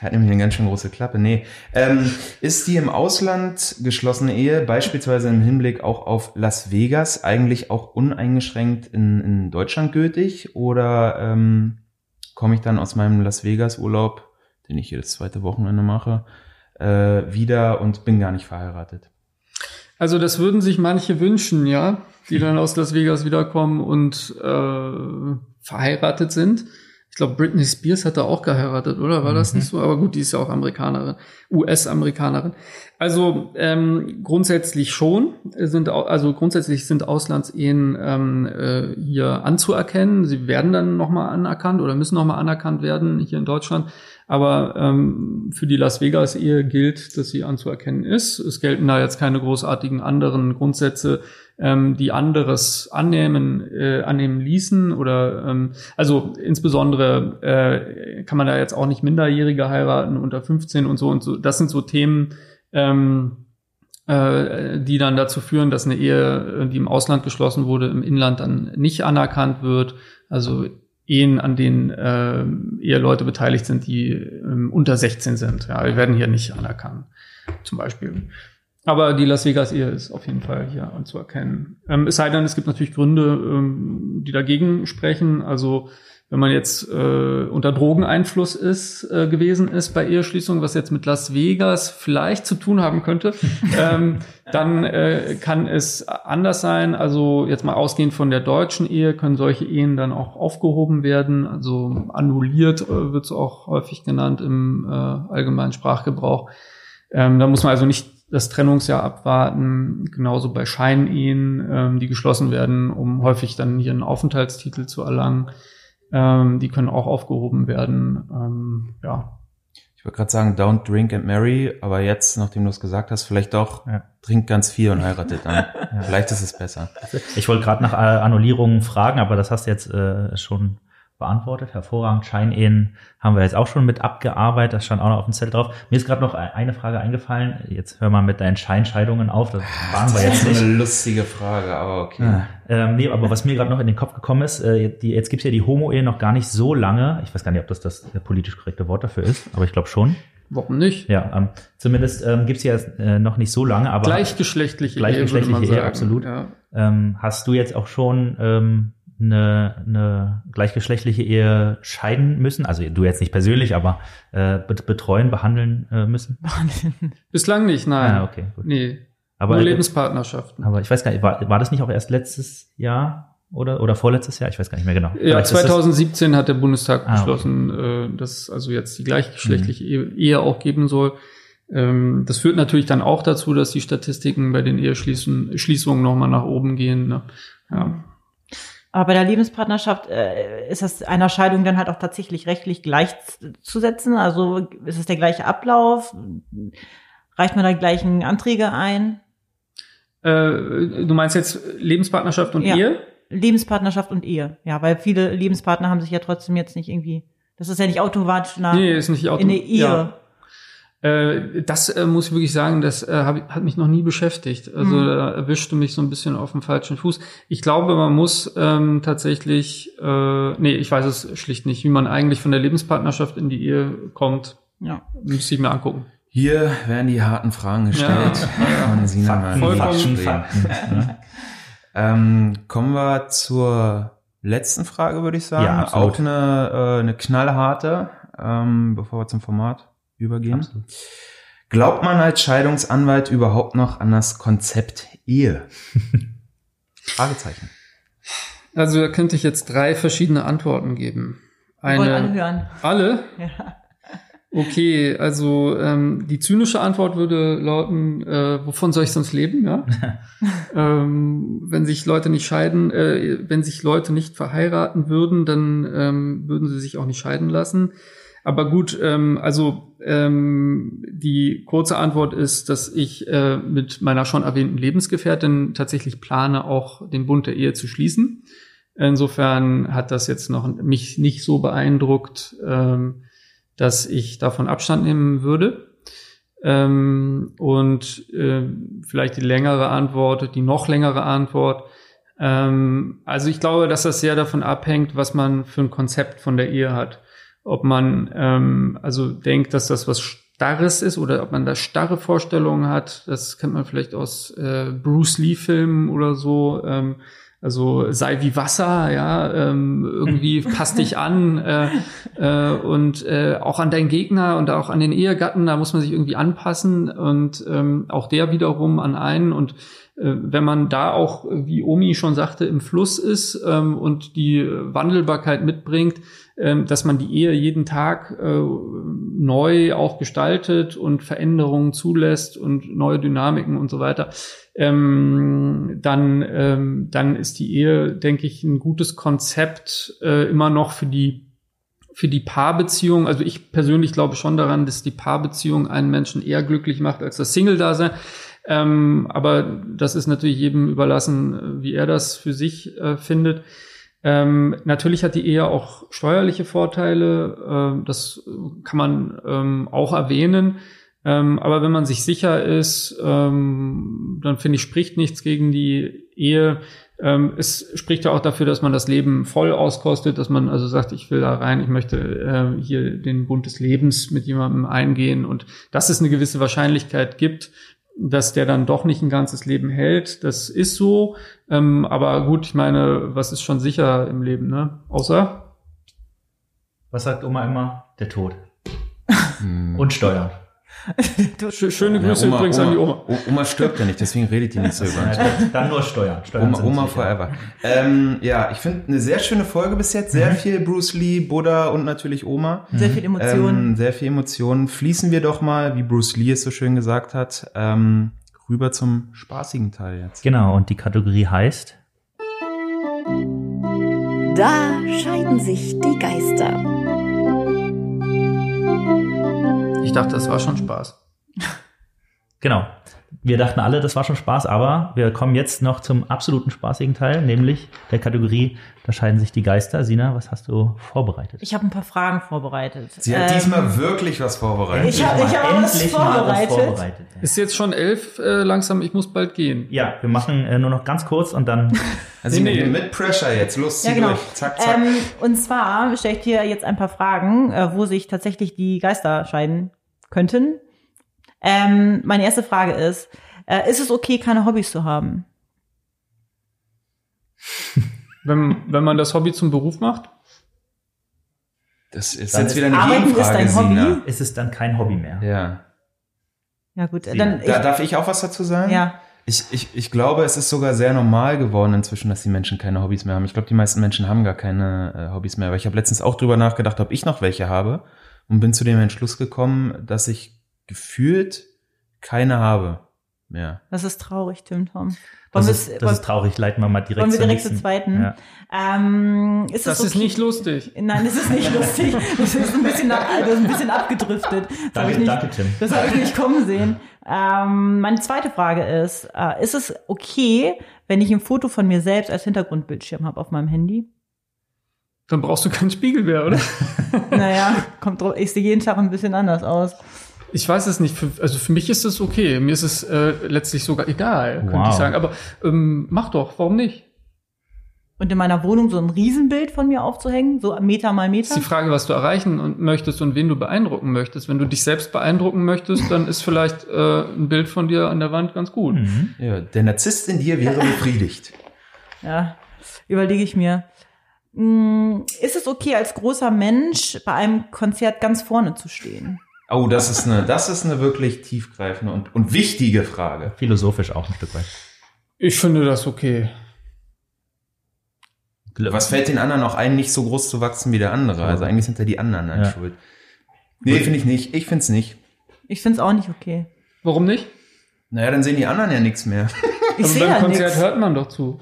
Hat nämlich eine ganz schön große Klappe. Nee. Ähm, ist die im Ausland geschlossene Ehe, beispielsweise im Hinblick auch auf Las Vegas, eigentlich auch uneingeschränkt in, in Deutschland gültig? Oder ähm, komme ich dann aus meinem Las Vegas-Urlaub, den ich jedes zweite Wochenende mache, äh, wieder und bin gar nicht verheiratet? Also das würden sich manche wünschen, ja, die dann aus Las Vegas wiederkommen und äh, verheiratet sind. Ich glaube, Britney Spears hat da auch geheiratet, oder? War mhm. das nicht so? Aber gut, die ist ja auch Amerikanerin, US-Amerikanerin. Also ähm, grundsätzlich schon sind also grundsätzlich sind Auslandsehen ähm, äh, hier anzuerkennen. Sie werden dann nochmal anerkannt oder müssen nochmal anerkannt werden hier in Deutschland. Aber ähm, für die Las Vegas-Ehe gilt, dass sie anzuerkennen ist. Es gelten da jetzt keine großartigen anderen Grundsätze, ähm, die anderes annehmen, äh, annehmen ließen. Oder ähm, also insbesondere äh, kann man da jetzt auch nicht Minderjährige heiraten unter 15 und so und so. Das sind so Themen, ähm, äh, die dann dazu führen, dass eine Ehe, die im Ausland geschlossen wurde, im Inland dann nicht anerkannt wird. Also Ehen, an denen äh, Eheleute beteiligt sind, die ähm, unter 16 sind. Ja, die werden hier nicht anerkannt, zum Beispiel. Aber die Las Vegas-Ehe ist auf jeden Fall hier anzuerkennen. Ähm, es sei denn, es gibt natürlich Gründe, ähm, die dagegen sprechen. Also wenn man jetzt äh, unter Drogeneinfluss ist äh, gewesen ist bei Eheschließung, was jetzt mit Las Vegas vielleicht zu tun haben könnte, [laughs] ähm, dann äh, kann es anders sein. Also jetzt mal ausgehend von der deutschen Ehe können solche Ehen dann auch aufgehoben werden. Also annulliert äh, wird es auch häufig genannt im äh, allgemeinen Sprachgebrauch. Ähm, da muss man also nicht das Trennungsjahr abwarten, genauso bei Scheinehen, ähm, die geschlossen werden, um häufig dann hier einen Aufenthaltstitel zu erlangen. Ähm, die können auch aufgehoben werden. Ähm, ja. Ich wollte gerade sagen, don't drink and marry, aber jetzt, nachdem du es gesagt hast, vielleicht doch, ja. trinkt ganz viel und heiratet dann. [laughs] ja. Vielleicht ist es besser. Ich wollte gerade nach Annullierungen fragen, aber das hast du jetzt äh, schon beantwortet. Hervorragend. Scheinehen haben wir jetzt auch schon mit abgearbeitet. Das stand auch noch auf dem Zettel drauf. Mir ist gerade noch eine Frage eingefallen. Jetzt hör mal mit deinen Scheinscheidungen auf. Das waren wir jetzt nicht. Das ist eine lustige Frage, aber okay. Ja. Ähm, nee, aber was mir gerade noch in den Kopf gekommen ist, äh, die, jetzt gibt's ja die Homo-Ehe noch gar nicht so lange. Ich weiß gar nicht, ob das das politisch korrekte Wort dafür ist, aber ich glaube schon. Warum nicht? Ja, ähm, zumindest ähm, gibt ja äh, noch nicht so lange, aber gleichgeschlechtliche, gleichgeschlechtliche Ehe, Ehe absolut. Ja. Ähm, hast du jetzt auch schon ähm, eine, eine gleichgeschlechtliche Ehe scheiden müssen? Also du jetzt nicht persönlich, aber äh, betreuen, behandeln äh, müssen? [laughs] Bislang nicht, nein. Ah, okay, gut. Nee. Aber, Nur Lebenspartnerschaften. Aber ich weiß gar nicht, war, war das nicht auch erst letztes Jahr oder, oder vorletztes Jahr? Ich weiß gar nicht mehr genau. Ja, 2017 hat der Bundestag ah, beschlossen, okay. äh, dass es also jetzt die gleichgeschlechtliche mhm. Ehe auch geben soll. Ähm, das führt natürlich dann auch dazu, dass die Statistiken bei den Eheschließungen nochmal nach oben gehen. Ne? Ja. Aber bei der Lebenspartnerschaft äh, ist das einer Scheidung dann halt auch tatsächlich rechtlich gleichzusetzen. Also ist es der gleiche Ablauf? Reicht man da gleichen Anträge ein? Äh, du meinst jetzt Lebenspartnerschaft und ja. Ehe? Lebenspartnerschaft und Ehe. Ja, weil viele Lebenspartner haben sich ja trotzdem jetzt nicht irgendwie. Das ist ja nicht automatisch nach nee, ist nicht automatisch. in der Ehe. Ja. Äh, das äh, muss ich wirklich sagen, das äh, hab, hat mich noch nie beschäftigt. Also mhm. da erwischte mich so ein bisschen auf dem falschen Fuß. Ich glaube, man muss ähm, tatsächlich, äh, nee, ich weiß es schlicht nicht, wie man eigentlich von der Lebenspartnerschaft in die Ehe kommt. Ja, müsste ich mir angucken. Hier werden die harten Fragen gestellt ja, von Sina Fakten, Fakten, ja. ähm, Kommen wir zur letzten Frage, würde ich sagen. Ja, Auch eine, äh, eine knallharte, ähm, bevor wir zum Format übergehen. Absolut. Glaubt man als Scheidungsanwalt überhaupt noch an das Konzept Ehe? [laughs] Fragezeichen. Also da könnte ich jetzt drei verschiedene Antworten geben. Eine, Wir alle hören. Alle? Ja. Okay, also ähm, die zynische Antwort würde lauten, äh, wovon soll ich sonst leben, ja? [laughs] ähm, wenn sich Leute nicht scheiden, äh, wenn sich Leute nicht verheiraten würden, dann ähm, würden sie sich auch nicht scheiden lassen. Aber gut, ähm, also ähm, die kurze Antwort ist, dass ich äh, mit meiner schon erwähnten Lebensgefährtin tatsächlich plane, auch den Bund der Ehe zu schließen. Insofern hat das jetzt noch mich nicht so beeindruckt, ähm, dass ich davon Abstand nehmen würde. Ähm, und äh, vielleicht die längere Antwort, die noch längere Antwort. Ähm, also ich glaube, dass das sehr davon abhängt, was man für ein Konzept von der Ehe hat ob man ähm, also denkt, dass das was Starres ist oder ob man da starre Vorstellungen hat. Das kennt man vielleicht aus äh, Bruce Lee-Filmen oder so. Ähm, also sei wie Wasser, ja, ähm, irgendwie [laughs] passt dich an äh, äh, und äh, auch an deinen Gegner und auch an den Ehegatten, da muss man sich irgendwie anpassen und ähm, auch der wiederum an einen und äh, wenn man da auch, wie Omi schon sagte, im Fluss ist ähm, und die Wandelbarkeit mitbringt, dass man die Ehe jeden Tag äh, neu auch gestaltet und Veränderungen zulässt und neue Dynamiken und so weiter, ähm, dann, ähm, dann ist die Ehe, denke ich, ein gutes Konzept äh, immer noch für die für die Paarbeziehung, also ich persönlich glaube schon daran, dass die Paarbeziehung einen Menschen eher glücklich macht als das Single-Dasein. Ähm, aber das ist natürlich jedem überlassen, wie er das für sich äh, findet. Ähm, natürlich hat die Ehe auch steuerliche Vorteile, ähm, das kann man ähm, auch erwähnen. Ähm, aber wenn man sich sicher ist, ähm, dann finde ich, spricht nichts gegen die Ehe. Ähm, es spricht ja auch dafür, dass man das Leben voll auskostet, dass man also sagt, ich will da rein, ich möchte äh, hier den Bund des Lebens mit jemandem eingehen und dass es eine gewisse Wahrscheinlichkeit gibt, dass der dann doch nicht ein ganzes Leben hält. Das ist so. Ähm, aber gut, ich meine, was ist schon sicher im Leben, ne? Außer? Was sagt Oma immer? Der Tod. Hm. Und Steuern. Schöne Grüße ja, Oma, übrigens Oma, an die Oma. Oma stirbt ja nicht, deswegen redet die nicht so über Dann nur Steuern. Steuern Oma, Oma forever. Ähm, ja, ich finde eine sehr schöne Folge bis jetzt. Sehr mhm. viel Bruce Lee, Buddha und natürlich Oma. Sehr viel Emotionen. Ähm, sehr viel Emotionen. Fließen wir doch mal, wie Bruce Lee es so schön gesagt hat, ähm, rüber zum spaßigen Teil jetzt. Genau, und die Kategorie heißt Da scheiden sich die Geister. Ich dachte, das war schon Spaß. [laughs] Genau. Wir dachten alle, das war schon Spaß, aber wir kommen jetzt noch zum absoluten spaßigen Teil, nämlich der Kategorie, da scheiden sich die Geister. Sina, was hast du vorbereitet? Ich habe ein paar Fragen vorbereitet. Sie hat Ähm, diesmal wirklich was vorbereitet. Ich hab- ich hab was vorbereitet. Ist jetzt schon elf äh, langsam, ich muss bald gehen. Ja, wir machen äh, nur noch ganz kurz und dann [laughs] Also Nee, nee. mit Pressure jetzt. Los, zieh Ja, genau. durch. Zack, zack. Ähm, und zwar stelle ich dir jetzt ein paar Fragen, äh, wo sich tatsächlich die Geister scheiden könnten. Ähm, meine erste Frage ist, äh, ist es okay, keine Hobbys zu haben? Wenn, wenn man das Hobby zum Beruf macht, das ist Dann jetzt ist wieder eine Arbeiten ist Gegenfrage, dein Hobby? Sina. ist es dann kein Hobby mehr. Ja. Ja gut, Sina, dann ich, Da, darf ich auch was dazu sagen? ja. Ich, ich, ich glaube, es ist sogar sehr normal geworden inzwischen, dass die Menschen keine Hobbys mehr haben. Ich glaube, die meisten Menschen haben gar keine äh, Hobbys mehr. Aber ich habe letztens auch drüber nachgedacht, ob ich noch welche habe und bin zu dem Entschluss gekommen, dass ich gefühlt keine habe mehr. Das ist traurig, Tim Tom. Das Wollen ist, das ist traurig. Leiten wir mal direkt wollen wir direkt zur nächsten. zweiten? Ja. Ähm, ist das es ist okay? nicht lustig. Nein, das ist nicht [laughs] lustig. Das ist ein bisschen, das ist ein bisschen abgedriftet. Das Danke, ich nicht, danke, Tim. Das habe ich nicht kommen sehen. Ähm, meine zweite Frage ist, äh, ist es okay, wenn ich ein Foto von mir selbst als Hintergrundbildschirm habe auf meinem Handy? Dann brauchst du keinen Spiegel mehr, oder? [laughs] Naja, kommt drauf, ich sehe jeden Tag ein bisschen anders aus. Ich weiß es nicht. Für, also für mich ist es okay. Mir ist es äh, letztlich sogar egal, könnte Wow. ich sagen. Aber ähm, mach doch, warum nicht? Und in meiner Wohnung so ein Riesenbild von mir aufzuhängen, so Meter mal Das Meter. ist die Frage, was du erreichen und möchtest und wen du beeindrucken möchtest. Wenn du dich selbst beeindrucken möchtest, dann ist vielleicht äh, ein Bild von dir an der Wand ganz gut. Mhm. Ja, der Narzisst in dir wäre befriedigt. Ja, überlege ich mir. Hm, Ist es okay, als großer Mensch bei einem Konzert ganz vorne zu stehen? Oh, das ist eine, das ist eine wirklich tiefgreifende und, und wichtige Frage. Philosophisch auch ein Stück weit. Ich finde das okay. Was fällt den anderen auch ein, nicht so groß zu wachsen wie der andere? Also eigentlich sind ja die anderen an Ja. schuld. Nee, finde ich nicht. Ich finde es nicht. Ich finde es auch nicht okay. Warum nicht? Naja, dann sehen die anderen ja nichts mehr. Ich aber sehe beim ja Konzert nichts. hört man doch zu.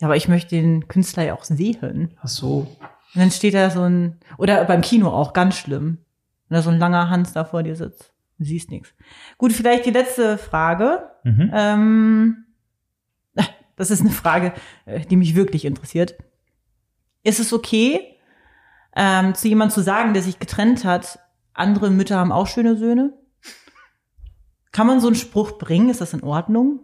Ja, aber ich möchte den Künstler ja auch sehen. Ach so. Und dann steht da so ein, oder beim Kino auch, ganz schlimm. Wenn da so ein langer Hans da vor dir sitzt. Du siehst nichts. Gut, vielleicht die letzte Frage. Mhm. Ähm, [laughs] das ist eine Frage, äh, die mich wirklich interessiert. Ist es okay, ähm, zu jemandem zu sagen, der sich getrennt hat, andere Mütter haben auch schöne Söhne? Kann man so einen Spruch bringen? Ist das in Ordnung?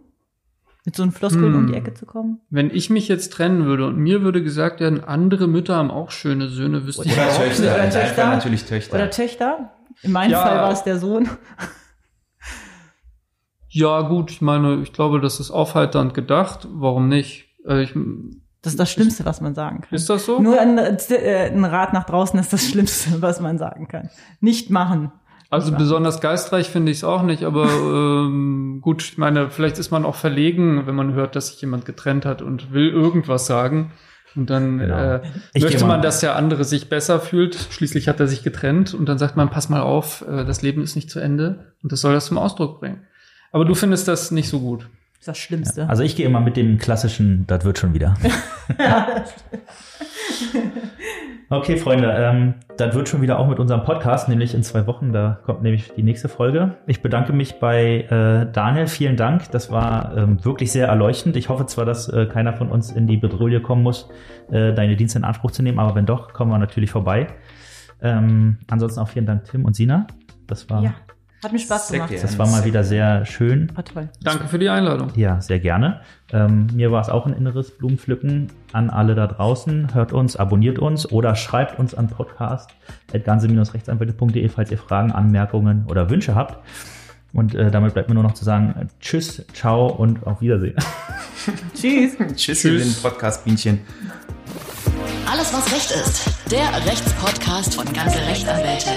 Mit so einem Floskeln Hm. um die Ecke zu kommen? Wenn ich mich jetzt trennen würde und mir würde gesagt werden, andere Mütter haben auch schöne Söhne, wüsste ich Oder auch Töchter. Oder In deinem Töchter. Natürlich Töchter. Oder Töchter? In meinem Ja. Fall war es der Sohn. Ja, gut, ich meine, ich glaube, das ist aufheiternd gedacht. Warum nicht? Äh, ich, Das ist das Schlimmste, was man sagen kann. ist das so? Nur ein, äh, ein Rat nach draußen ist das Schlimmste, was man sagen kann. Nicht machen. Also besonders geistreich finde ich es auch nicht, aber [laughs] ähm, gut, ich meine, vielleicht ist man auch verlegen, wenn man hört, dass sich jemand getrennt hat und will irgendwas sagen. Und dann Genau. äh, möchte man, dass der andere sich besser fühlt. Schließlich hat er sich getrennt und dann sagt man, pass mal auf, äh, das Leben ist nicht zu Ende und das soll das zum Ausdruck bringen. Aber du findest das nicht so gut. Das ist das Schlimmste. Also ich gehe immer mit dem klassischen, das wird schon wieder. [laughs] [laughs] okay, Freunde, ähm, das wird schon wieder auch mit unserem Podcast, nämlich in zwei Wochen, da kommt nämlich die nächste Folge. Ich bedanke mich bei äh, Daniel, vielen Dank. Das war ähm, wirklich sehr erleuchtend. Ich hoffe zwar, dass äh, keiner von uns in die Bedrohung kommen muss, äh, deine Dienste in Anspruch zu nehmen, aber wenn doch, kommen wir natürlich vorbei. Ähm, ansonsten auch vielen Dank, Tim und Sina. Das war, ja, hat mir Spaß gemacht. gerne. das war mal wieder sehr schön. War toll. Danke für die Einladung. Ja, sehr gerne. Ähm, mir war es auch ein inneres Blumenpflücken an alle da draußen. Hört uns, abonniert uns oder schreibt uns an podcast.ganze-rechtsanwälte.de, falls ihr Fragen, Anmerkungen oder Wünsche habt. Und äh, damit bleibt mir nur noch zu sagen, tschüss, ciao und auf Wiedersehen. [laughs] Tschüss. Tschüss, Tschüss. Podcast-Bienchen. Alles, was Recht ist. Der Rechtspodcast von ganze Rechtsanwälte.